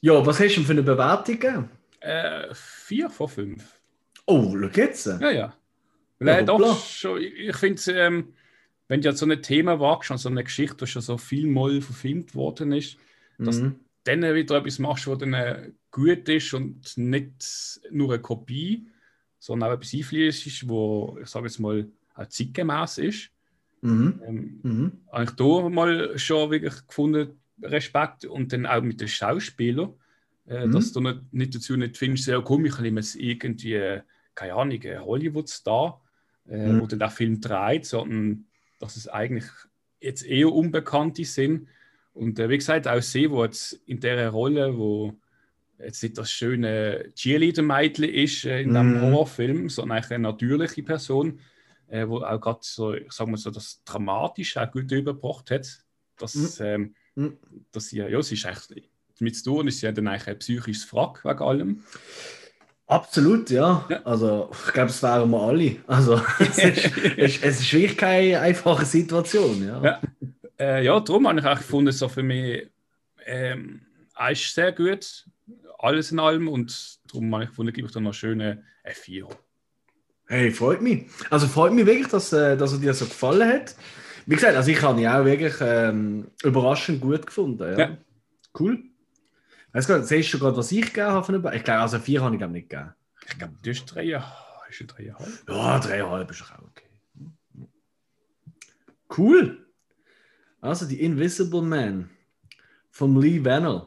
Speaker 1: Ja, was hast du denn für eine Bewertung gegeben?
Speaker 2: so. Äh, vier von fünf.
Speaker 1: Oh, schau jetzt.
Speaker 2: Ja, ja. Weil,
Speaker 1: Ja,
Speaker 2: doch schon, ich, ich finde, ähm, wenn du jetzt so ein Thema wagst und so eine Geschichte, die schon so viel mal verfilmt worden ist,
Speaker 1: Mhm.
Speaker 2: dann wieder etwas machst, was dann äh, gut ist und nicht nur eine Kopie, sondern auch etwas einfließt, wo, ich sage jetzt mal, auch zeitgemäß ist.
Speaker 1: Mhm.
Speaker 2: Ähm,
Speaker 1: Mhm.
Speaker 2: habe ich da mal schon wirklich gefunden, Respekt und dann auch mit den Schauspielern, äh,
Speaker 1: Mhm.
Speaker 2: dass du nicht, nicht dazu nicht findest, ja komm, ich nehme jetzt irgendwie, äh, keine Ahnung, Hollywood-Star, äh,
Speaker 1: Mhm.
Speaker 2: wo dann der Film dreht, sondern dass es eigentlich jetzt eher Unbekannte sind. Und äh, wie gesagt, auch sie, wo jetzt in der Rolle, wo jetzt nicht das schöne Cheerleader-Mädchen ist äh, in
Speaker 1: Mhm.
Speaker 2: dem Horrorfilm, sondern eigentlich eine natürliche Person, äh, wo auch gerade so, ich sag mal so, das Dramatische auch gut übergebracht hat. Dass, ähm,
Speaker 1: Mhm.
Speaker 2: dass sie, ja, sie ist eigentlich mit zu tun, ist sie ja dann eigentlich ein psychisches Frack wegen allem.
Speaker 1: Absolut, ja.
Speaker 2: Ja.
Speaker 1: Also, ich glaube, es wären wir alle. Also, es ist, es, es ist wirklich keine einfache Situation, ja.
Speaker 2: Ja. Äh, ja, darum habe ich auch gefunden, so für mich, ähm, ist sehr gut, alles in allem, und darum habe ich gefunden, gebe ich dann noch schöne F4.
Speaker 1: Hey, freut mich. Also freut mich wirklich, dass, äh, dass er dir so gefallen hat. Wie gesagt, also ich habe ihn auch wirklich ähm, überraschend gut gefunden. Ja.
Speaker 2: Ja.
Speaker 1: Cool. Weißt du, siehst du gerade, was ich gegeben habe? Von ich glaube, also vier habe ich glaube nicht gegeben.
Speaker 2: Ich glaube, du hast drei Jahre. Ist ein dreieinhalb?
Speaker 1: Ja, dreieinhalb ist auch okay. Cool. Also die Invisible Man von Lee Vanell.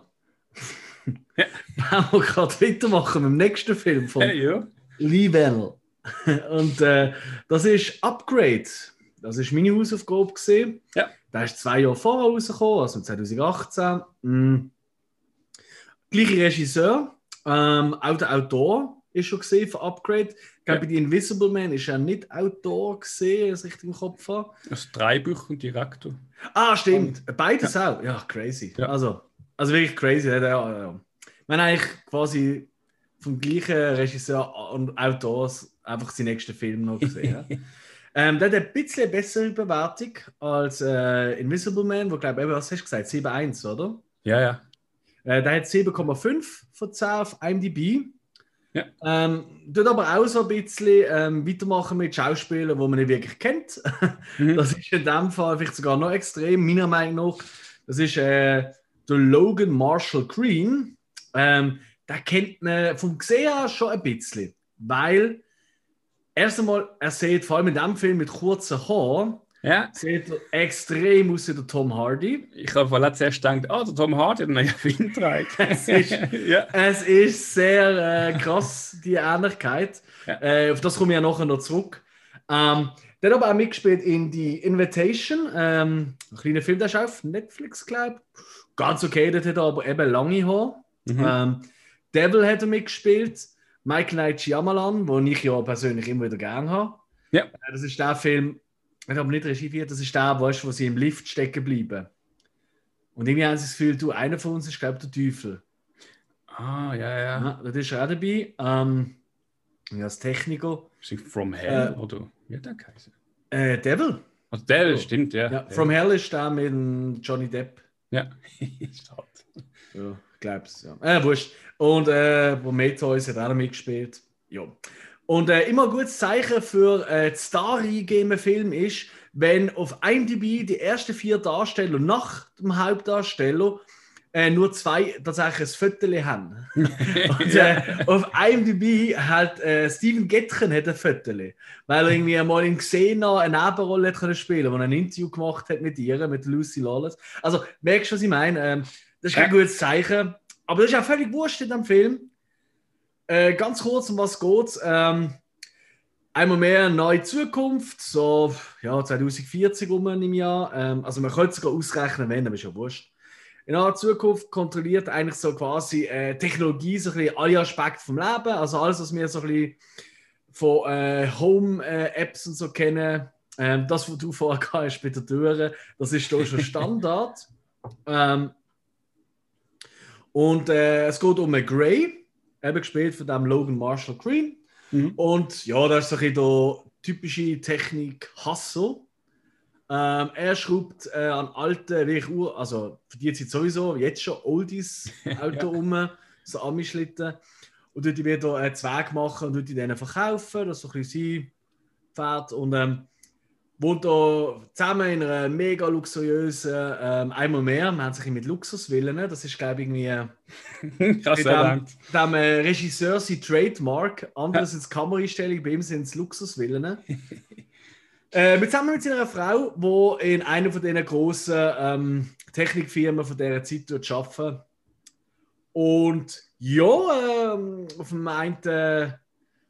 Speaker 2: Ja.
Speaker 1: Wollen wir gerade weitermachen mit dem nächsten Film von
Speaker 2: Hey, ja.
Speaker 1: Lee Vanell. Und äh, das ist Upgrade. Das ist meine Hausaufgabe gesehen.
Speaker 2: Ja.
Speaker 1: Der ist zwei Jahre vorher rausgekommen, also 2018. Mm. Gleicher Regisseur, ähm, auch der Autor ist schon gesehen von Upgrade. Ich glaube,
Speaker 2: Ja.
Speaker 1: bei The Invisible Man ist er nicht Autor gesehen, es richtig im Kopf habe.
Speaker 2: Das drei Bücher und Direktor.
Speaker 1: Ah, stimmt. Beides auch. Ja, crazy.
Speaker 2: Ja.
Speaker 1: Also, also wirklich crazy. Ja, ja, ja. Wir haben eigentlich quasi vom gleichen Regisseur und Autor einfach seinen nächsten Film noch gesehen. ja. ähm, der hat ein bisschen bessere Bewertung als äh, Invisible Man, wo glaube ich, was hast du gesagt? 7,1, oder?
Speaker 2: Ja, ja.
Speaker 1: Äh, der hat 7,5 von 10 auf IMDb.
Speaker 2: Ja.
Speaker 1: Ähm, tut aber auch so ein bisschen ähm, weitermachen mit Schauspielern, die man nicht wirklich kennt.
Speaker 2: Mhm.
Speaker 1: Das ist in dem Fall vielleicht sogar noch extrem, meiner Meinung nach. Das ist äh, der Logan Marshall Green. Ähm, den kennt man vom Gesehen schon ein bisschen. Weil, erst einmal, er sieht vor allem in dem Film mit kurzen Haaren,
Speaker 2: Ja,
Speaker 1: sieht er extrem aus wie der Tom Hardy.
Speaker 2: ich habe vorhin zuerst gedacht, oh, der Tom Hardy hat einen neuen Film.
Speaker 1: Es ist-
Speaker 2: ja.
Speaker 1: Es ist sehr äh, krass, die Ähnlichkeit.
Speaker 2: Ja.
Speaker 1: Äh, auf das komme ich ja nachher noch zurück. Ähm, der hat aber auch mitgespielt in die Invitation, ähm, ein kleiner Film, der ist auf Netflix, glaube ich. Ganz okay, der hat aber eben lange Haare.
Speaker 2: Mhm.
Speaker 1: Ähm, Devil hat er mitgespielt. Michael Night Shyamalan, den ich ja persönlich immer wieder gerne habe.
Speaker 2: Ja.
Speaker 1: Äh, Das ist der Film, ich habe nicht Regie geführt, das ist der, weißt, wo sie im Lift stecken bleiben. Und irgendwie haben sie das Gefühl, du, einer von uns ist, glaube ich, der Teufel.
Speaker 2: Ah, ja, ja.
Speaker 1: Ja, das ist auch dabei. Ähm, ja, als Techniker.
Speaker 2: Ist From Hell
Speaker 1: Äh,
Speaker 2: oder wie hat der geheißen?
Speaker 1: Äh, Devil.
Speaker 2: Also der
Speaker 1: Oh.
Speaker 2: stimmt, ja.
Speaker 1: Ja, From Hell ist der mit Johnny Depp.
Speaker 2: Ja. Schade.
Speaker 1: Ja, glaub's, ja. Äh, wurscht. Und äh, Prometheus hat auch noch mitgespielt. Ja. Und äh, immer ein gutes Zeichen für äh, die Star-Riege im Film ist, wenn auf IMDb die ersten vier Darsteller nach dem Hauptdarsteller äh, nur zwei tatsächlich ein Viertel haben. Und äh, auf IMDb hat äh, Steven Gettchen hat ein Viertel, weil er irgendwie einmal in Xena eine Nebenrolle hat können spielen, wo er ein Interview gemacht hat mit ihr, mit Lucy Lawless. Also merkst du, was ich meine? Ähm, das ist kein gutes Zeichen, aber das ist auch völlig wurscht in dem Film. Äh, ganz kurz, um was geht's? Ähm, einmal mehr neue Zukunft, so ja, 2040 rum im Jahr. Ähm, also man könnte sogar ausrechnen, wenn, aber ist ja wurscht. In naher Zukunft kontrolliert eigentlich so quasi äh, Technologie so ein bisschen alle Aspekte vom Leben. Also alles, was wir so ein bisschen von äh, Home-Apps und so kennen. Ähm, das, was du vorher gehabt hast mit der Türe, das ist da schon Standard. ähm, und äh, es geht um einen Grey, eben gespielt von dem Logan Marshall Green.
Speaker 2: Mhm.
Speaker 1: Und ja, das ist so ein bisschen typische Technik-Hassel. Ähm, er schraubt äh, an alten, wirklich Ur also für die Zeit sowieso, jetzt schon Oldies Auto um, so Amischlitten. Und die wieder einen Zweig machen und die denen verkaufen, das ist so ein bisschen sein Pferd. Und ähm, wohnt da zusammen in einer mega luxuriösen, ähm, einmal mehr, man hat sich mit Luxus willen, das ist glaube ich irgendwie äh,
Speaker 2: Krass,
Speaker 1: dem, dem äh, Regisseur sein Trademark, anders sind es Kameraeinstellungen, bei ihm sind es Luxusvillen. äh, mit zusammen mit seiner Frau, die in einer von diesen grossen ähm, Technikfirmen von dieser Zeit dort arbeiten. Und ja, ähm, auf dem einen, äh,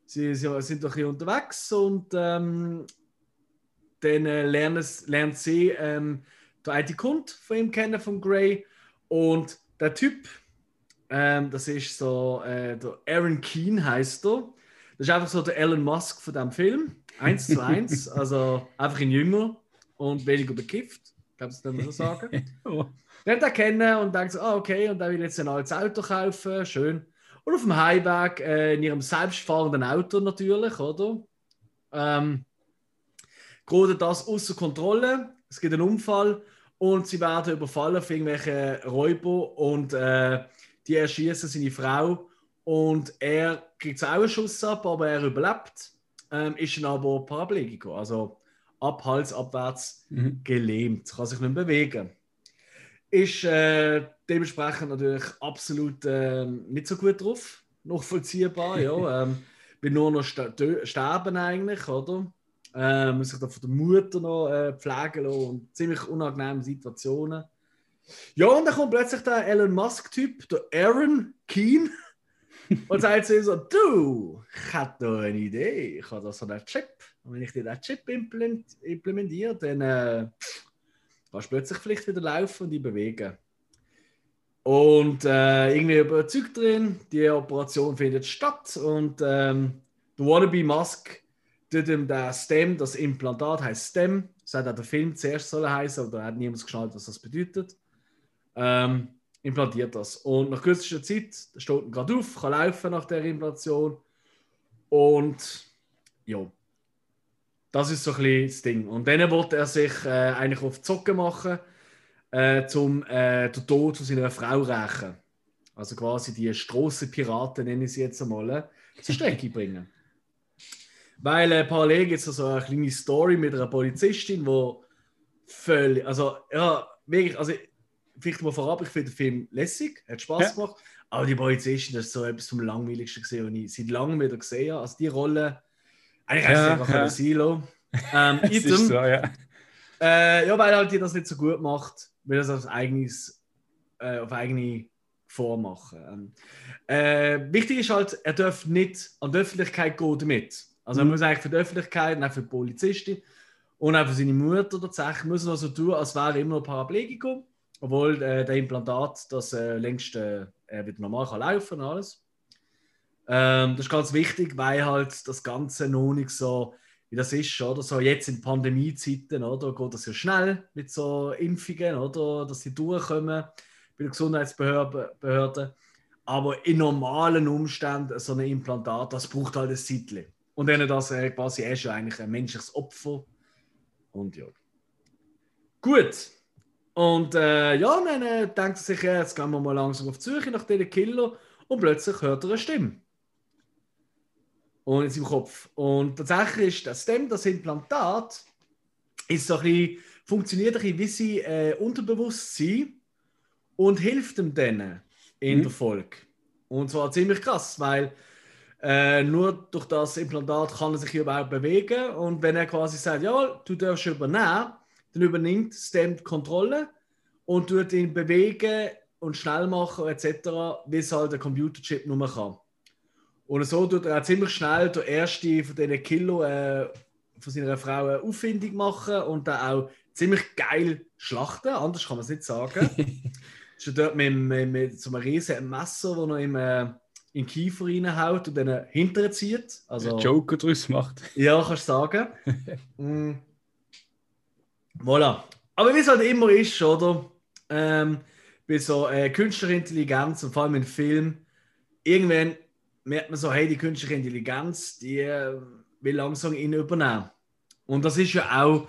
Speaker 1: sie, sie sind doch ein bisschen unterwegs und ähm, dann äh, lernen, lernt sie ähm, den einen Kunden von ihm kennen, von Gray. Und der Typ, ähm, das ist so, äh, der Aaron Keane heißt er. Das ist einfach so der Elon Musk von dem Film. Eins zu eins. also einfach ein Jünger und weniger bekifft. Ich glaube, das kann so sagen.
Speaker 2: Oh.
Speaker 1: Lernt er kennen und denkt so, ah, okay, und er will jetzt ein altes Auto kaufen, schön. Und auf dem Highweg, äh, in ihrem selbstfahrenden Auto natürlich, oder? Ähm, gerät das außer Kontrolle, es gibt einen Unfall und sie werden überfallen von irgendwelchen Räuber und äh, die erschießen seine Frau und er kriegt auch einen Schuss ab, aber er überlebt. ähm, ist dann aber Paraplegiker, also ab Hals abwärts mhm. gelähmt, kann sich nicht mehr bewegen. Ist äh, dementsprechend natürlich absolut äh, nicht so gut drauf, noch vollziehbar, ja. Ähm, bin nur noch sterben eigentlich, oder? Äh, muss sich dann von der Mutter noch äh, pflegen lassen und ziemlich unangenehme Situationen. Ja, und dann kommt plötzlich der Elon Musk-Typ, der Aaron Keen, und sagt zu ihm so: Du, ich hätte da eine Idee. Ich habe da so einen Chip. Und wenn ich dir diesen Chip implementiere, dann äh, kannst du plötzlich vielleicht wieder laufen und dich bewegen. Und äh, irgendwie überzeugt drin, die Operation findet statt und ähm, der Wannabe Musk tut ihm der Stem, das Implantat heißt Stem, das hat auch der Film zuerst sollen heißen, aber da hat niemand geschnallt, was das bedeutet. Ähm, implantiert das. Und nach kürzester Zeit steht er gerade auf, kann laufen nach der Implantation. Und ja, das ist so ein bisschen das Ding. Und dann wollte er sich äh, eigentlich auf die Zocke machen, äh, um äh, den Tod von seiner Frau rächen. Also quasi die Strassenpiraten, nenne ich sie jetzt einmal, äh, zur Strecke bringen. Weil äh, parallel gibt es so eine kleine Story mit einer Polizistin, die völlig, also ja, wirklich, also vielleicht mal vorab, ich finde den Film lässig, hat Spaß ja. gemacht. Aber die Polizisten, das ist so etwas vom langweiligsten gesehen, was ich seit langem wieder gesehen habe. Also die Rolle, eigentlich ja, einfach ja. Silo. Ähm, Item, so, ja. Äh, ja, weil halt die das nicht so gut macht, will das auf eigenes, äh, auf eigene Form machen. Ähm, äh, wichtig ist halt, er darf nicht an die Öffentlichkeit gehen damit. Also er mhm. muss eigentlich für die Öffentlichkeit, auch für die Polizistin und auch für seine Mutter tatsächlich, muss er so tun, als wäre er immer noch Paraplegikum obwohl äh, der Implantat das äh, längst äh, wieder normal kann laufen und alles. Ähm, das ist ganz wichtig, weil halt das Ganze noch nicht so, wie das ist, oder? So jetzt in Pandemiezeiten, oder? Geht das ja schnell mit so Impfungen, oder? Dass sie durchkommen bei der Gesundheitsbehörde. Aber in normalen Umständen so ein Implantat, das braucht halt ein Zeitchen. Und dann das äh, quasi ist ja eigentlich ein menschliches Opfer. Und ja. Gut, und äh, ja, dann äh, denkt er sich, ja, jetzt gehen wir mal langsam auf die Suche nach diesen Killer und plötzlich hört er eine Stimme. Und in seinem Kopf. Und tatsächlich ist das Stem, das Implantat, ist so ein bisschen, funktioniert ein bisschen wie sein äh, Unterbewusstsein und hilft ihm dann in mhm. der Folge. Und zwar ziemlich krass, weil äh, nur durch das Implantat kann er sich überhaupt bewegen. Und wenn er quasi sagt, ja, du darfst übernehmen, dann übernimmt Stem die Kontrolle und tut ihn bewegen und schnell machen etc., wie es halt der Computerchip nur kann. Und so tut er auch ziemlich schnell der erste von diesen Kilo äh, von seiner Frau eine Auffindung machen und dann auch ziemlich geil schlachten, anders kann man es nicht sagen. ist dort mit, mit, mit so einem riesigen Messer, das er ihm äh, in den Kiefer reinhaut und dann hinterher zieht. Also,
Speaker 2: Joker draus macht.
Speaker 1: Ja, kannst du sagen. mm. Voilà. Aber wie es halt immer ist, oder? Ähm, bei so äh, künstlicher Intelligenz und vor allem in Film, irgendwann merkt man so, hey, die künstliche Intelligenz, die äh, will langsam ihn übernehmen. Und das ist ja auch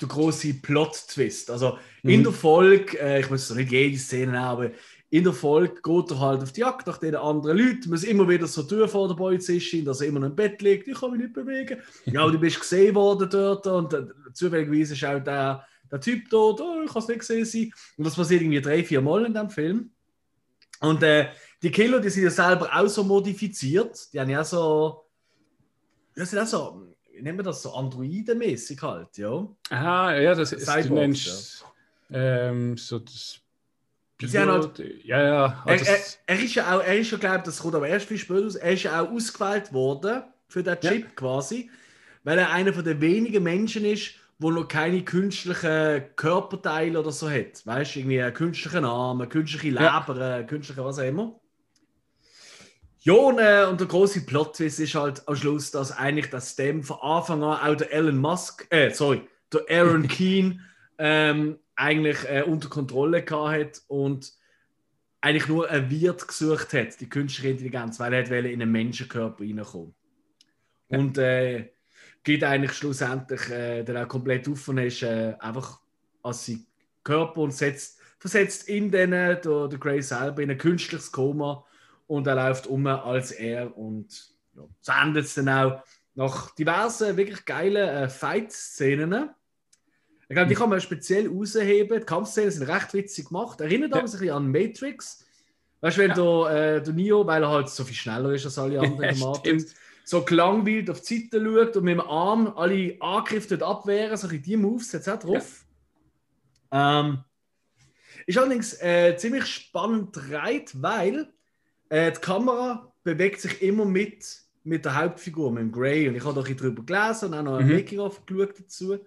Speaker 1: der große Plot-Twist. Also mhm. in der Folge, äh, ich muss nicht jede Szene nehmen, aber in der Folge geht er halt auf die Jagd nach den anderen Leuten, muss immer wieder so tun vor der Polizistin, dass er immer noch im Bett liegt, ich kann mich nicht bewegen. Ja, du bist gesehen worden dort und äh, zufälligerweise ist auch der, der Typ dort, oh, ich kann es nicht gesehen sein. Und das passiert irgendwie drei, vier Mal in dem Film. Und äh, die Killer, die sind ja selber auch so modifiziert, die haben ja so, das sind auch so, wie nennen wir das, so Androiden-mäßig halt, ja.
Speaker 2: Aha, ja, das ist, du nennst, ja. ähm, so das
Speaker 1: Halt, ja, ja. Er, er, er, ist ja auch, er ist ja, glaube das kommt aber erst viel später aus, er ist ja auch ausgewählt worden für den Chip ja. quasi, weil er einer von den wenigen Menschen ist, wo noch keine künstlichen Körperteile oder so hat. Weißt du, irgendwie einen künstlichen Arm, eine künstliche Leber, ja. eine künstliche was auch immer. Ja, und, äh, und der große Plot ist halt am Schluss, dass eigentlich das Stem von Anfang an auch der Elon Musk, äh, sorry, der Aaron Keen ähm, eigentlich äh, unter Kontrolle gehabt hat und eigentlich nur ein Wirt gesucht hat, die künstliche Intelligenz, weil er in einen Menschenkörper reinkommen. Ja. Und äh, geht eigentlich schlussendlich äh, dann auch komplett auf und ist äh, einfach als sein Körper und setzt, versetzt in den, der, der Grey selber in ein künstliches Koma und er läuft um als er und ja, so endet es dann auch nach diversen wirklich geilen äh, Fight-Szenen. Ich glaube, die kann man speziell rausheben. Die Kampfszenen sind recht witzig gemacht. Erinnert
Speaker 2: Ja.
Speaker 1: aber sich ein bisschen an Matrix. Weißt du, wenn
Speaker 2: Ja.
Speaker 1: der, äh, der Neo, weil er halt so viel schneller ist als alle anderen
Speaker 2: Stimmt.
Speaker 1: so gelangweilt auf die Seite schaut und mit dem Arm alle Angriffe dort abwehren, so die Moves jetzt auch drauf. Ähm, ist allerdings äh, ziemlich spannend gedreht, weil äh, die Kamera bewegt sich immer mit, mit der Hauptfigur, mit dem Grey. Und ich habe da ein bisschen drüber gelesen und auch noch ein
Speaker 2: Mhm.
Speaker 1: Making-of geschaut dazu.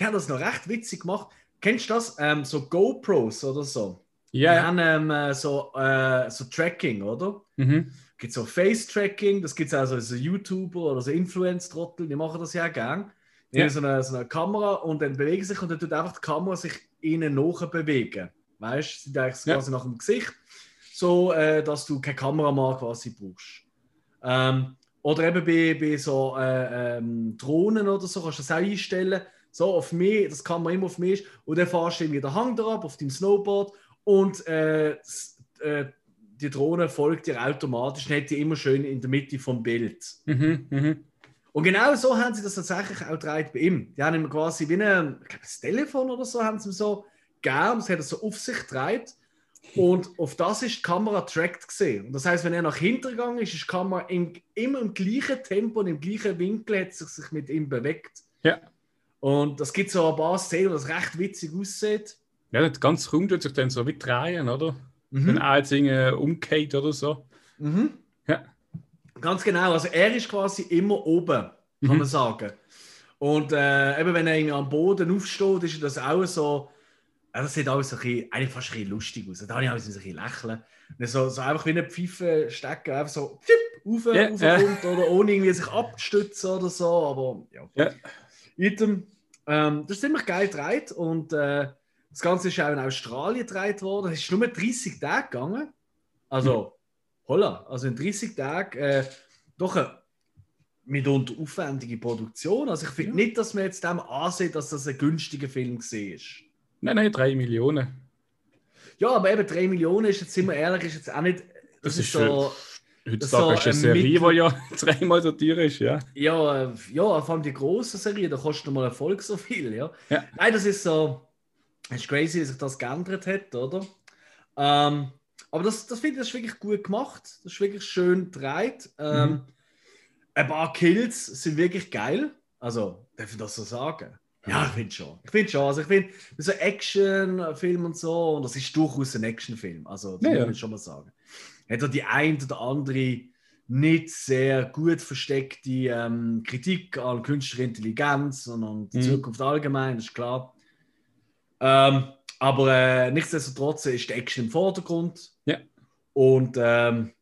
Speaker 1: Die haben das noch recht witzig gemacht. Kennst du das? Ähm, so GoPros oder so.
Speaker 2: Ja,
Speaker 1: Die haben ähm, äh, so, äh, so Tracking, oder?
Speaker 2: Mhm.
Speaker 1: gibt so Face-Tracking, das gibt es auch so, YouTuber oder so Influence-Trottel, die machen das ja gern. Die
Speaker 2: Ja.
Speaker 1: haben so eine, so eine Kamera und dann bewegen sich und dann tut einfach die Kamera sich ihnen nachbewegen. Weißt du, sie denkt quasi nach dem Gesicht, so äh, dass du keine Kameramann quasi brauchst. Ähm, oder eben bei, bei so äh, ähm, Drohnen oder so kannst du das auch einstellen. So auf mich, das kann man immer auf mich und dann fahrst du irgendwie den Hang drauf auf deinem Snowboard und äh, äh, die Drohne folgt dir automatisch und hat die immer schön in der Mitte vom Bild.
Speaker 2: Mhm. Mhm.
Speaker 1: Und genau so haben sie das tatsächlich auch gedreht bei ihm. Die haben ihm quasi wie ein, ich glaube, das Telefon oder so, haben sie ihm so gern, das hat er so auf sich gedreht. Und auf das ist die Kamera tracked gesehen. Und das heißt, wenn er nach hinten gegangen ist, ist die Kamera im, immer im gleichen Tempo und im gleichen Winkel hat sich mit ihm bewegt.
Speaker 2: Ja.
Speaker 1: Und das gibt so ein paar Szenen, wo das recht witzig aussieht.
Speaker 2: Ja, das ganze Raum tut sich dann so wie drehen, oder? Wenn
Speaker 1: Mhm.
Speaker 2: er jetzt irgendwie umgeht oder so.
Speaker 1: Mhm.
Speaker 2: Ja.
Speaker 1: Ganz genau. Also er ist quasi immer oben, kann
Speaker 2: Mhm.
Speaker 1: man sagen. Und äh, eben wenn er irgendwie am Boden aufsteht, ist das auch so. Ja, das sieht alles so ein bisschen, eigentlich fast ein bisschen lustig aus. Da habe ich auch ein bisschen lächeln. Und so, so einfach wie eine Pfeife stecken, einfach so pfipp, rauf,
Speaker 2: Ja,
Speaker 1: raufkommt, oder ohne irgendwie sich abzustützen oder so. Aber ja.
Speaker 2: Ja.
Speaker 1: Item, ähm, das ist ziemlich geil gedreht und äh, das Ganze ist auch in Australien gedreht worden. Es ist nur 30 Tage gegangen. Also, holla, also in 30 Tagen äh, doch eine mitunter aufwendige Produktion. Also ich finde
Speaker 2: Ja.
Speaker 1: nicht, dass man jetzt dem ansieht, dass das ein günstiger Film ist.
Speaker 2: Nein, nein, drei Millionen.
Speaker 1: Ja, aber eben 3 Millionen ist jetzt, sind wir ehrlich, ist jetzt auch nicht. Das,
Speaker 2: Das
Speaker 1: ist
Speaker 2: ist
Speaker 1: so.
Speaker 2: Heutzutage
Speaker 1: so
Speaker 2: ist eine
Speaker 1: ein
Speaker 2: Serie,
Speaker 1: Mittel-
Speaker 2: die ja dreimal so teuer ist, ja.
Speaker 1: Ja, äh, ja, vor allem die grossen Serien, da kostet mal Erfolg so viel, ja.
Speaker 2: Ja.
Speaker 1: Nein, das ist so, es ist crazy, wie sich das geändert hat, oder? Ähm, aber das, das finde ich das ist wirklich gut gemacht, das ist wirklich schön gedreht. Ähm,
Speaker 2: Mhm.
Speaker 1: Ein paar Kills sind wirklich geil, also darf ich das so sagen? Ja, ich finde schon. Ich finde schon. Also ich finde, so Actionfilm und so, und das ist durchaus ein Actionfilm. Also, das
Speaker 2: Ja,
Speaker 1: muss
Speaker 2: ja.
Speaker 1: ich schon mal sagen. Hat er die ein oder andere nicht sehr gut versteckte ähm, Kritik an künstlicher Intelligenz und an die
Speaker 2: Mhm.
Speaker 1: Zukunft allgemein, das ist klar. Ähm, aber äh, nichtsdestotrotz ist die Action im Vordergrund.
Speaker 2: Ja.
Speaker 1: Und ähm,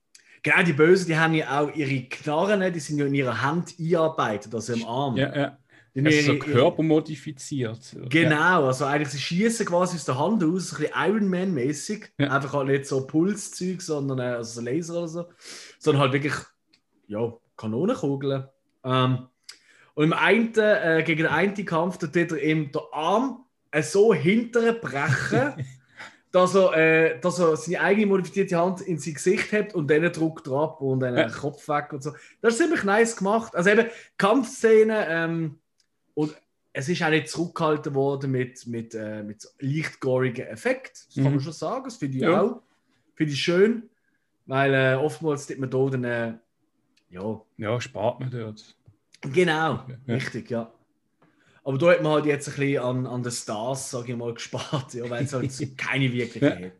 Speaker 1: genau, die Bösen, die haben ja auch ihre Knarren, ne, die sind ja in ihrer Hand eingearbeitet, also im Arm.
Speaker 2: Ja, ja. Es ist so körpermodifiziert.
Speaker 1: Genau, also eigentlich sie schießen quasi aus der Hand aus, ein bisschen Iron Man-mäßig.
Speaker 2: Ja.
Speaker 1: Einfach halt nicht so Pulszeug, sondern äh, also so Laser oder so, sondern halt wirklich, ja, Kanonenkugeln. Ähm, und im einen, äh, gegen den einen Kampf, da tut er ihm den Arm äh, so hinterher brechen, dass er, äh, dass er seine eigene modifizierte Hand in sein Gesicht hat und dann drückt er ab und dann
Speaker 2: Ja.
Speaker 1: den Kopf weg und so. Das ist ziemlich nice gemacht. Also eben Kampfszenen ähm, und es ist auch nicht zurückgehalten worden mit, mit, äh, mit so leicht gorigen Effekt. Das kann man
Speaker 2: Mhm.
Speaker 1: schon sagen. Das finde ich
Speaker 2: Ja.
Speaker 1: auch. Finde ich schön. Weil äh, oftmals tut man da dann, äh, ja,
Speaker 2: Ja, spart man dort.
Speaker 1: genau,
Speaker 2: Ja.
Speaker 1: richtig, ja. Aber da hat man halt jetzt ein bisschen an, an den Stars, sage ich mal, gespart, ja, weil es halt keine wirkliche
Speaker 2: Ja.
Speaker 1: hat.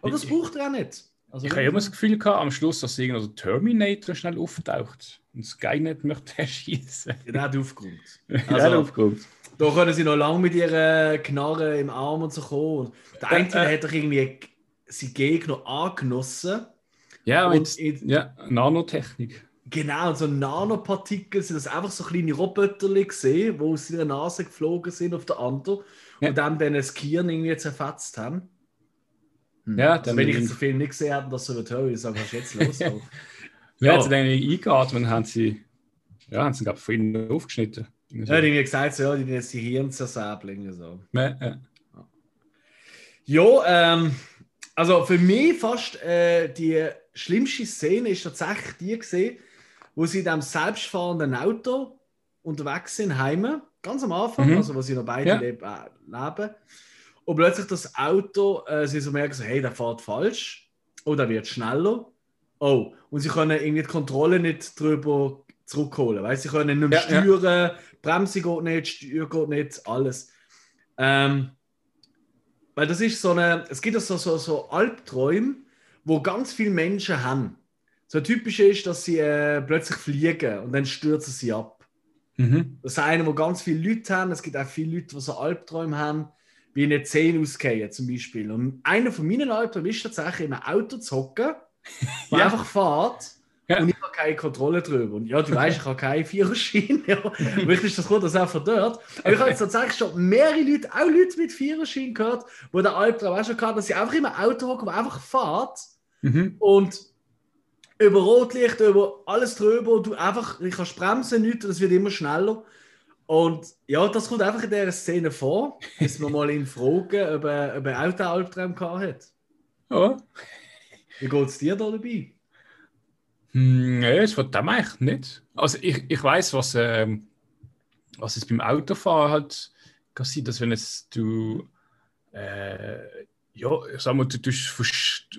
Speaker 1: Aber das braucht er auch nicht. Also,
Speaker 2: Ich habe immer das Gefühl gehabt, am Schluss, dass irgendein Terminator schnell auftaucht und Skynet möchte erschießen.
Speaker 1: Der hat aufgeräumt.
Speaker 2: Ja,
Speaker 1: Also-
Speaker 2: aufgekommen.
Speaker 1: Da können sie noch lange mit ihren Knarren im Arm und so kommen. Und der eine
Speaker 2: äh.
Speaker 1: hat doch irgendwie seinen Gegner angenossen.
Speaker 2: Ja,
Speaker 1: Und
Speaker 2: mit
Speaker 1: in-
Speaker 2: ja, Nanotechnik.
Speaker 1: Genau, und so Nanopartikel sind das einfach so kleine Roboter gesehen, die aus ihrer Nase geflogen sind auf der andere
Speaker 2: Ja.
Speaker 1: und dann dann das Gehirn irgendwie zerfetzt haben. Hm.
Speaker 2: Ja,
Speaker 1: also
Speaker 2: dann-
Speaker 1: wenn ich jetzt den Film nicht gesehen habe, das so wird hören, ich sage, was ist jetzt los? Aber-
Speaker 2: Ja,
Speaker 1: Ja.
Speaker 2: dann eingeatmet haben sie, ja, haben sie, glaube ich, vorhin aufgeschnitten.
Speaker 1: ja, die haben irgendwie gesagt, so, ja, die haben jetzt die Hirn zersäbeln. So.
Speaker 2: Ja, ja.
Speaker 1: Ja, ähm, also für mich fast äh, die schlimmste Szene ist tatsächlich die gesehen, wo sie in diesem selbstfahrenden Auto unterwegs sind, heime, ganz am Anfang,
Speaker 2: Mhm.
Speaker 1: also wo sie noch beide
Speaker 2: Ja.
Speaker 1: äh, leben. Und plötzlich das Auto, äh, sie so merken, so, hey, der fährt falsch. Oh, der wird schneller. Oh, und sie können irgendwie die Kontrolle nicht drüber zurückholen. Weißt? Sie können nicht mehr
Speaker 2: Ja, ja.
Speaker 1: steuern, Bremse geht nicht, Steuer geht nicht, alles. Ähm, weil das ist so eine, es gibt ja so, so, so Albträume, wo ganz viele Menschen haben. So typisch ist, dass sie äh, plötzlich fliegen und dann stürzen sie ab.
Speaker 2: Mhm.
Speaker 1: Das ist einer, wo ganz viele Leute haben. Es gibt auch viele Leute, die so Albträume haben, wie eine Zehn ausgehen zum Beispiel. Und einer von meinen Albträumen ist tatsächlich, in einem Auto zu hocken,
Speaker 2: Ja.
Speaker 1: einfach fährt
Speaker 2: Ja.
Speaker 1: und ich habe keine Kontrolle drüber. Und ja, du weißt, ich habe keinen Viererschein. Ja. Vielleicht ist das gut, dass er von dort. Aber ich habe jetzt tatsächlich schon mehrere Leute, auch Leute mit Viererschein gehört, wo der Albtraum auch schon gehabt dass sie einfach in einem Auto hocken, wo einfach fährt
Speaker 2: Mhm.
Speaker 1: und über Rotlicht, über alles drüber, du einfach, ich kannst bremsen, nichts, und es wird immer schneller. Und ja, das kommt einfach in dieser Szene vor. Müssen wir mal ihn fragen, ob er, ob er auch den Albtraum gehabt hat.
Speaker 2: Ja.
Speaker 1: Wie geht es dir da dabei?
Speaker 2: Hm, Nee, es wird dem eigentlich nicht. Also ich, ich weiß, was, ähm, was es beim Autofahren halt kann sein, dass wenn es du äh, ja, ich sag mal, du, du,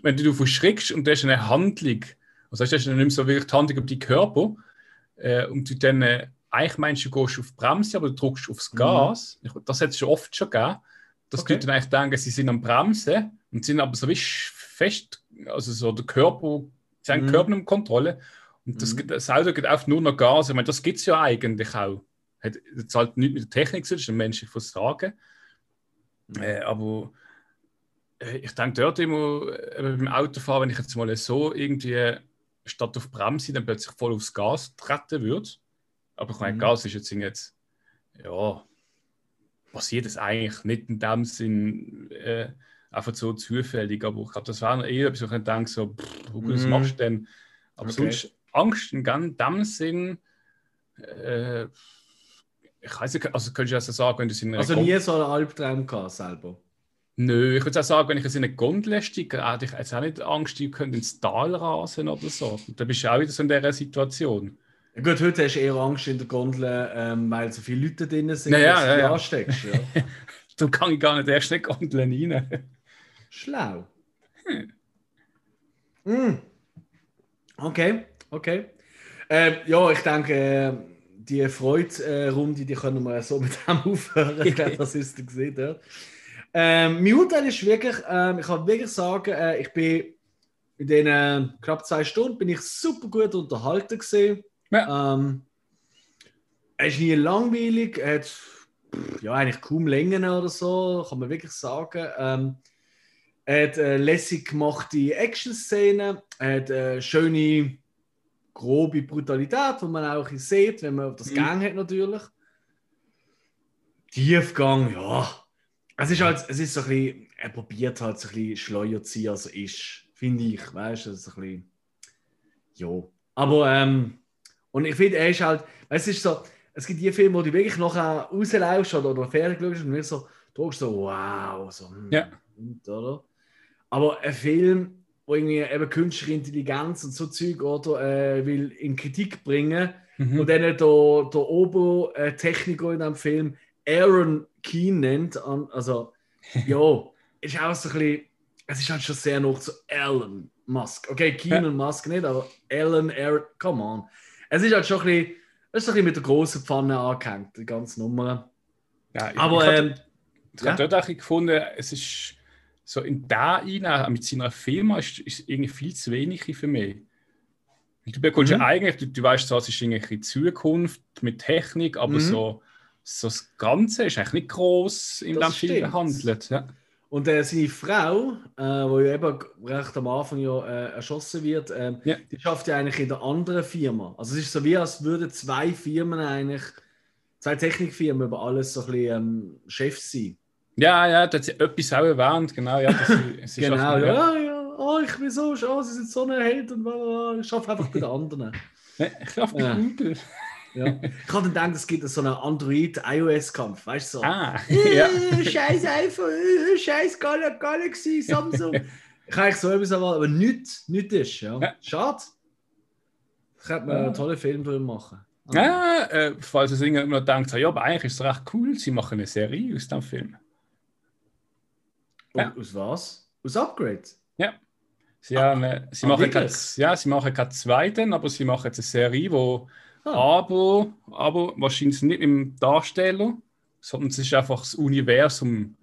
Speaker 2: wenn du verschreckst und du hast eine Handlung, also hast du nicht so wirklich die Handlung über die Körper äh, und du dann äh, eigentlich meinst du, du gehst auf die Bremse, aber du drückst aufs
Speaker 1: Mhm.
Speaker 2: Gas. Ich, das hat es schon oft schon gegeben, dass
Speaker 1: Okay.
Speaker 2: die dann eigentlich denken, sie sind am Bremsen und sind aber so wie fest, also so der Körper, sie haben
Speaker 1: Mhm.
Speaker 2: Körper in Kontrolle und das,
Speaker 1: Mhm.
Speaker 2: das Auto geht auf nur noch Gas. Ich meine, das gibt es ja eigentlich auch. Hat jetzt halt nicht mit der Technik zu tun, das ist ein menschliches Versagen. Äh, aber äh, ich denke dort immer äh, beim Autofahren, wenn ich jetzt mal so irgendwie statt auf Bremse dann plötzlich voll aufs Gas treten würde. Aber ich meine,
Speaker 1: Mhm.
Speaker 2: Gas ist jetzt jetzt, ja, passiert es eigentlich nicht in dem Sinn äh, einfach so zufällig. Aber ich glaube, das wäre eher etwas, wo ich dann denke, so, pff, wo was
Speaker 1: Mhm.
Speaker 2: machst du denn? Aber
Speaker 1: Okay.
Speaker 2: sonst Angst in dem Sinn, äh, ich weiß nicht, also könntest du also sagen, wenn du es in einer
Speaker 1: Also
Speaker 2: Gondel-
Speaker 1: nie so einen Albtraum gehabt selber.
Speaker 2: Nö, ich würde auch sagen, wenn ich jetzt in eine Gondel steige, hätte ich jetzt auch nicht Angst, ich könnte ins Tal rasen oder so. Und dann bist du auch wieder so in dieser Situation.
Speaker 1: Ja, gut, heute hast du eher Angst in der Gondel, ähm, weil so viele Leute drin sind,
Speaker 2: Ja, ja,
Speaker 1: dass du
Speaker 2: ja, ja.
Speaker 1: ansteckst. Ja.
Speaker 2: Da kann ich gar nicht erst in die Gondeln rein.
Speaker 1: Schlau. Mm. Okay, okay. Ähm, ja, ich denke, äh, die Freude-Runde, die können wir so mit dem aufhören. Ich glaube, das ist gesehen dort. Ähm, mein Urteil ist wirklich, ähm, ich kann wirklich sagen, äh, ich bin in den äh, knapp zwei Stunden bin ich super gut unterhalten gesehen.
Speaker 2: Ja.
Speaker 1: Ähm, er ist nie langweilig, er hat pff, ja eigentlich kaum Längen oder so, kann man wirklich sagen. Ähm, er hat äh, lässig gemachte Action-Szenen, er hat äh, schöne, grobe Brutalität, die man auch sieht, wenn man das
Speaker 2: Mhm.
Speaker 1: Gang hat natürlich. Tiefgang, ja. Es ist halt, es ist so ein bisschen, er probiert halt so ein bisschen schleuer zu sein, als er ist, finde ich, weißt du, so ein bisschen, ja. Aber, ähm, und ich finde, er ist halt, weißt, es ist so, es gibt die Filme, wo du wirklich nachher rauslaufst oder, oder fertig schaust und so, du denkst so, wow, so, hm,
Speaker 2: Ja.
Speaker 1: oder? Aber ein Film, wo irgendwie eben künstliche Intelligenz und so Zeug oder äh, will in Kritik bringen
Speaker 2: Mhm.
Speaker 1: und dann der, der Obertechniker in dem Film Aaron Keen nennt, also ja, ist auch so ein bisschen, es ist halt schon sehr noch zu Elon Musk. Okay, Keen
Speaker 2: Ja.
Speaker 1: und Musk nicht, aber Elon, Aaron, come on. Es ist halt schon ein bisschen, es ist ein bisschen mit der großen Pfanne angehängt, die ganze Nummer.
Speaker 2: Ja, ich,
Speaker 1: Aber
Speaker 2: ich habe
Speaker 1: ähm,
Speaker 2: ich hab
Speaker 1: ja.
Speaker 2: dort auch gefunden, es ist so in da rein, mit seiner Firma, ist, ist irgendwie viel zu wenig für mich. Du bekommst
Speaker 1: Mhm.
Speaker 2: ja eigentlich, du, du weißt, so, es ist irgendwie Zukunft mit Technik, aber
Speaker 1: Mhm.
Speaker 2: so, so das Ganze ist eigentlich nicht groß in dem Film
Speaker 1: stimmt.
Speaker 2: behandelt. Ja.
Speaker 1: Und äh, seine Frau, äh, wo ja eben recht am Anfang ja äh, erschossen wird, ähm,
Speaker 2: Ja.
Speaker 1: die schafft ja eigentlich in der anderen Firma. Also es ist so wie, als würden zwei Firmen eigentlich, zwei Technikfirmen über alles so ein bisschen ähm, Chef sein.
Speaker 2: ja, ja, da hat sie etwas auch erwähnt, genau. Ja, sie, ist
Speaker 1: Genau, ja, ja, ja, oh, ich bin so, oh, sie sind so ein Held und bla, bla, ich schaffe einfach bei den anderen.
Speaker 2: Ich glaube,
Speaker 1: Ja.
Speaker 2: Google.
Speaker 1: Ja. Ich habe dann gedacht, es gibt so einen Android-iOS-Kampf, weißt du so.
Speaker 2: Ah,
Speaker 1: Äh,
Speaker 2: ja.
Speaker 1: Scheiß iPhone, äh, scheiß Gal Galaxy, Samsung. ich habe eigentlich so etwas erwartet, aber nichts, nichts ist. Ja.
Speaker 2: Ja.
Speaker 1: Schade. Das könnte man einen tollen Film drüber machen.
Speaker 2: Ja, äh, falls es irgendjemand denkt, ja, aber eigentlich ist es recht cool, sie machen eine Serie aus dem Film.
Speaker 1: Ja. Aus was? Aus Upgrade?
Speaker 2: Ja. Sie, ah, haben, äh, sie, ah, machen kein, ja, sie machen keinen zweiten, aber sie machen jetzt eine Serie, wo ah. aber, aber wahrscheinlich nicht im Darsteller, sondern es ist einfach das Universum.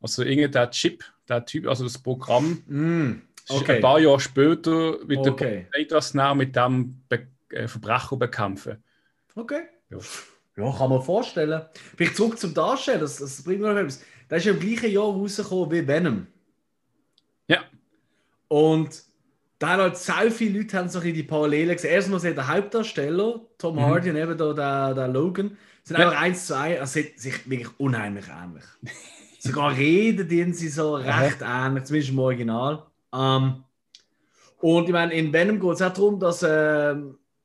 Speaker 2: Also irgendein Chip, der Typ, also das Programm.
Speaker 1: Mm, okay.
Speaker 2: Ein paar Jahre später wird
Speaker 1: okay.
Speaker 2: der das mit dem Be äh, Verbrecher bekämpfen.
Speaker 1: Okay. Ja. ja. kann man vorstellen. Vielleicht zurück zum Darsteller, das, das bringt mir noch etwas. Der ist ja im gleichen Jahr rausgekommen wie Venom.
Speaker 2: Ja.
Speaker 1: Und da haben halt sehr viele Leute haben so die Parallelen gesehen. Erstmal sieht der Hauptdarsteller, Tom mhm. Hardy, und eben da der, der Logan, sind ja. einfach eins zu eins, also sich wirklich unheimlich ähnlich. Sogar reden die sie so recht ähnlich, zumindest im Original. Ähm, und ich meine, in Venom geht es auch darum, dass äh,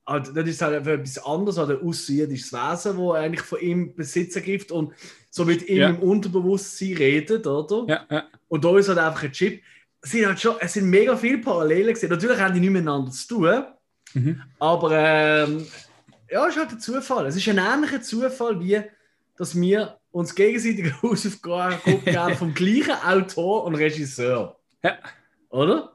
Speaker 1: halt, das ist halt etwas anderes, halt ein außerirdisches Wesen, das eigentlich von ihm Besitz ergreift und so mit ihm ja. im Unterbewusstsein redet, oder?
Speaker 2: Ja, ja.
Speaker 1: Und da ist halt einfach ein Chip. Es sind, halt schon, es sind mega viele Parallelen gesehen. Natürlich haben die nicht miteinander zu tun, mhm. aber ähm, ja, es ist halt ein Zufall. Es ist ein ähnlicher Zufall, wie dass wir uns gegenseitig Hausaufgaben geben vom gleichen Autor und Regisseur.
Speaker 2: Ja.
Speaker 1: Oder?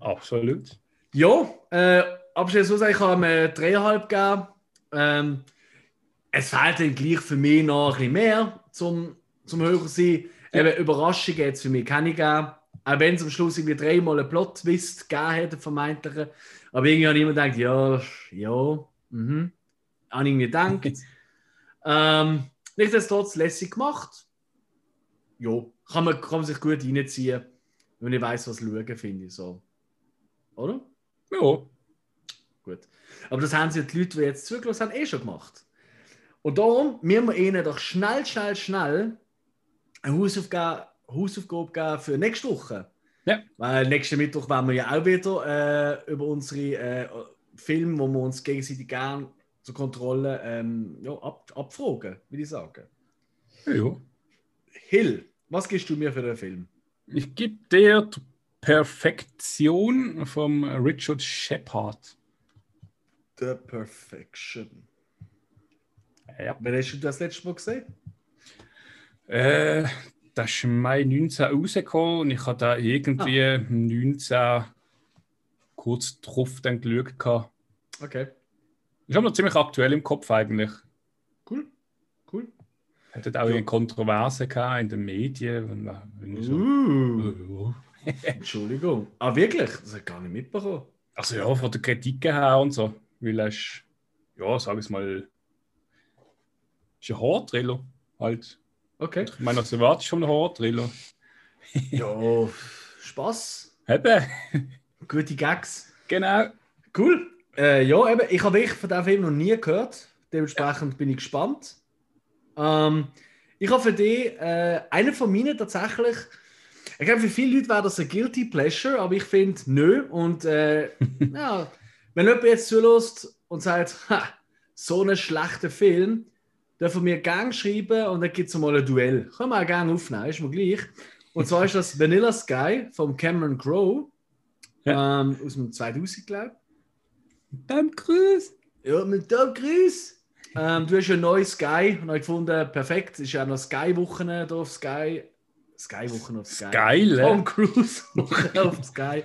Speaker 2: Absolut.
Speaker 1: Ja, äh, abschließend so sagen, ich habe mir dreieinhalb gegeben. Ähm, es fehlt dann gleich für mich noch ein bisschen mehr zum, zum höher sein. Ja. Eben, Überraschungen jetzt für mich keine gegeben. Auch wenn es am Schluss irgendwie dreimal einen Plot-Twist gegeben hätte, vermeintlichen. Aber irgendwie ich immer gedacht, ja, ja, mhm. Habe ich mir gedacht. ähm, nichtsdestotrotz lässig gemacht. Ja, kann man, kann man sich gut reinziehen, wenn ich weiß, was schauen, finde ich so. Oder?
Speaker 2: Ja.
Speaker 1: Gut. Aber das haben sie die Leute, die jetzt zugelassen haben, eh schon gemacht. Und darum müssen wir ihnen doch schnell, schnell, schnell eine Hausaufgabe, Hausaufgabe geben für nächste Woche.
Speaker 2: Ja.
Speaker 1: Weil nächsten Mittwoch werden wir ja auch wieder äh, über unsere äh, Filme, wo wir uns gegenseitig gerne zur Kontrolle ähm, ja, ab, abfragen, würde ich sagen.
Speaker 2: Ja.
Speaker 1: Hill, was gibst du mir für den Film?
Speaker 2: Ich gebe dir Perfektion vom Richard Shepard.
Speaker 1: The Perfection.
Speaker 2: Ja.
Speaker 1: Wann hast du das letzte Mal gesehen?
Speaker 2: Äh, das ist Mai 19 rausgekommen und ich habe da irgendwie ah. 19 kurz drauf dann geschaut.
Speaker 1: Okay.
Speaker 2: Ist aber noch ziemlich aktuell im Kopf eigentlich.
Speaker 1: Cool. Cool.
Speaker 2: Hat auch ja. eine Kontroverse gehabt in den Medien.
Speaker 1: Wenn, so, uh. Entschuldigung. Ah, wirklich? Das habe ich gar nicht mitbekommen.
Speaker 2: Also ja, von der Kritik her und so. Weil ist, ja, sag ich mal, ist ein Horror-Thriller halt.
Speaker 1: Okay.
Speaker 2: Ich meine, also erwartest schon einen Horror-Thriller.
Speaker 1: ja, Spaß.
Speaker 2: Eben.
Speaker 1: Gute Gags.
Speaker 2: Genau.
Speaker 1: Cool. Äh, ja, eben, ich habe von diesem Film noch nie gehört. Dementsprechend ja. bin ich gespannt. Ähm, ich habe für dich äh, einen von meinen tatsächlich. Ich glaube, für viele Leute wäre das ein Guilty Pleasure, aber ich finde, nö. Und äh, ja, wenn jemand jetzt zulässt und sagt, ha, so ein schlechter Film, dürfen wir gerne schreiben und dann gibt es mal ein Duell. Können wir auch gerne aufnehmen, ist mir gleich. Und zwar ist das Vanilla Sky von Cameron Crowe ja. ähm, aus dem 2000, glaube ich.
Speaker 2: Tom Cruise.
Speaker 1: Ja, mit Tom Cruise. Ähm, du hast ein neues Sky und ich gefunden, perfekt. Es ist ja noch Sky-Wochen hier auf Sky. Sky-Wochen auf Sky.
Speaker 2: Geil,
Speaker 1: Tom Cruise auf Sky.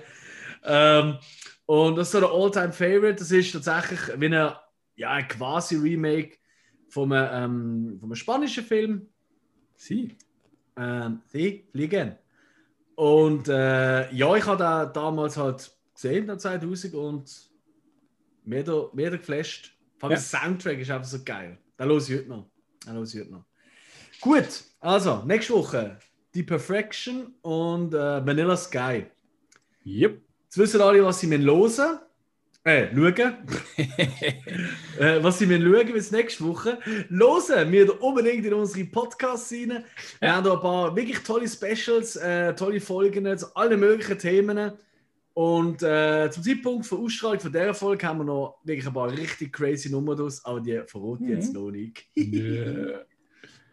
Speaker 1: Ähm, und das ist so der All-Time-Favorite. Das ist tatsächlich wie eine, ja, ein quasi Remake von einem, ähm, von einem spanischen Film.
Speaker 2: Sie.
Speaker 1: Ähm, Sie fliegen. Und äh, ja, ich habe da damals halt gesehen, 2000 und mir da, mir da geflasht. Vor allem ja. der Soundtrack ist einfach so geil. Da los ich heute noch. Da los ich heute noch. Gut, also, nächste Woche die Perfection und äh, Vanilla Sky.
Speaker 2: Yep.
Speaker 1: Jetzt wissen alle, was sie mir hören. Äh, schauen. äh, was sie mir schauen bis nächste Woche. Hören wir unbedingt in unsere Podcasts rein. Wir ja. haben da ein paar wirklich tolle Specials, äh, tolle Folgen zu allen möglichen Themen. Und äh, zum Zeitpunkt der Ausstrahlung von dieser Folge haben wir noch wirklich ein paar richtig crazy Nummern draus, aber die verrate ich mhm. jetzt noch nicht.
Speaker 2: yeah.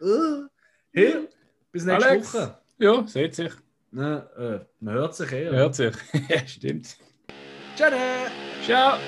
Speaker 1: uh, hey, bis nächste Alex. Woche.
Speaker 2: Ja, seht sich.
Speaker 1: Na, äh, man hört sich eh.
Speaker 2: Hört sich, ja, stimmt.
Speaker 1: Tja
Speaker 2: då! Tja!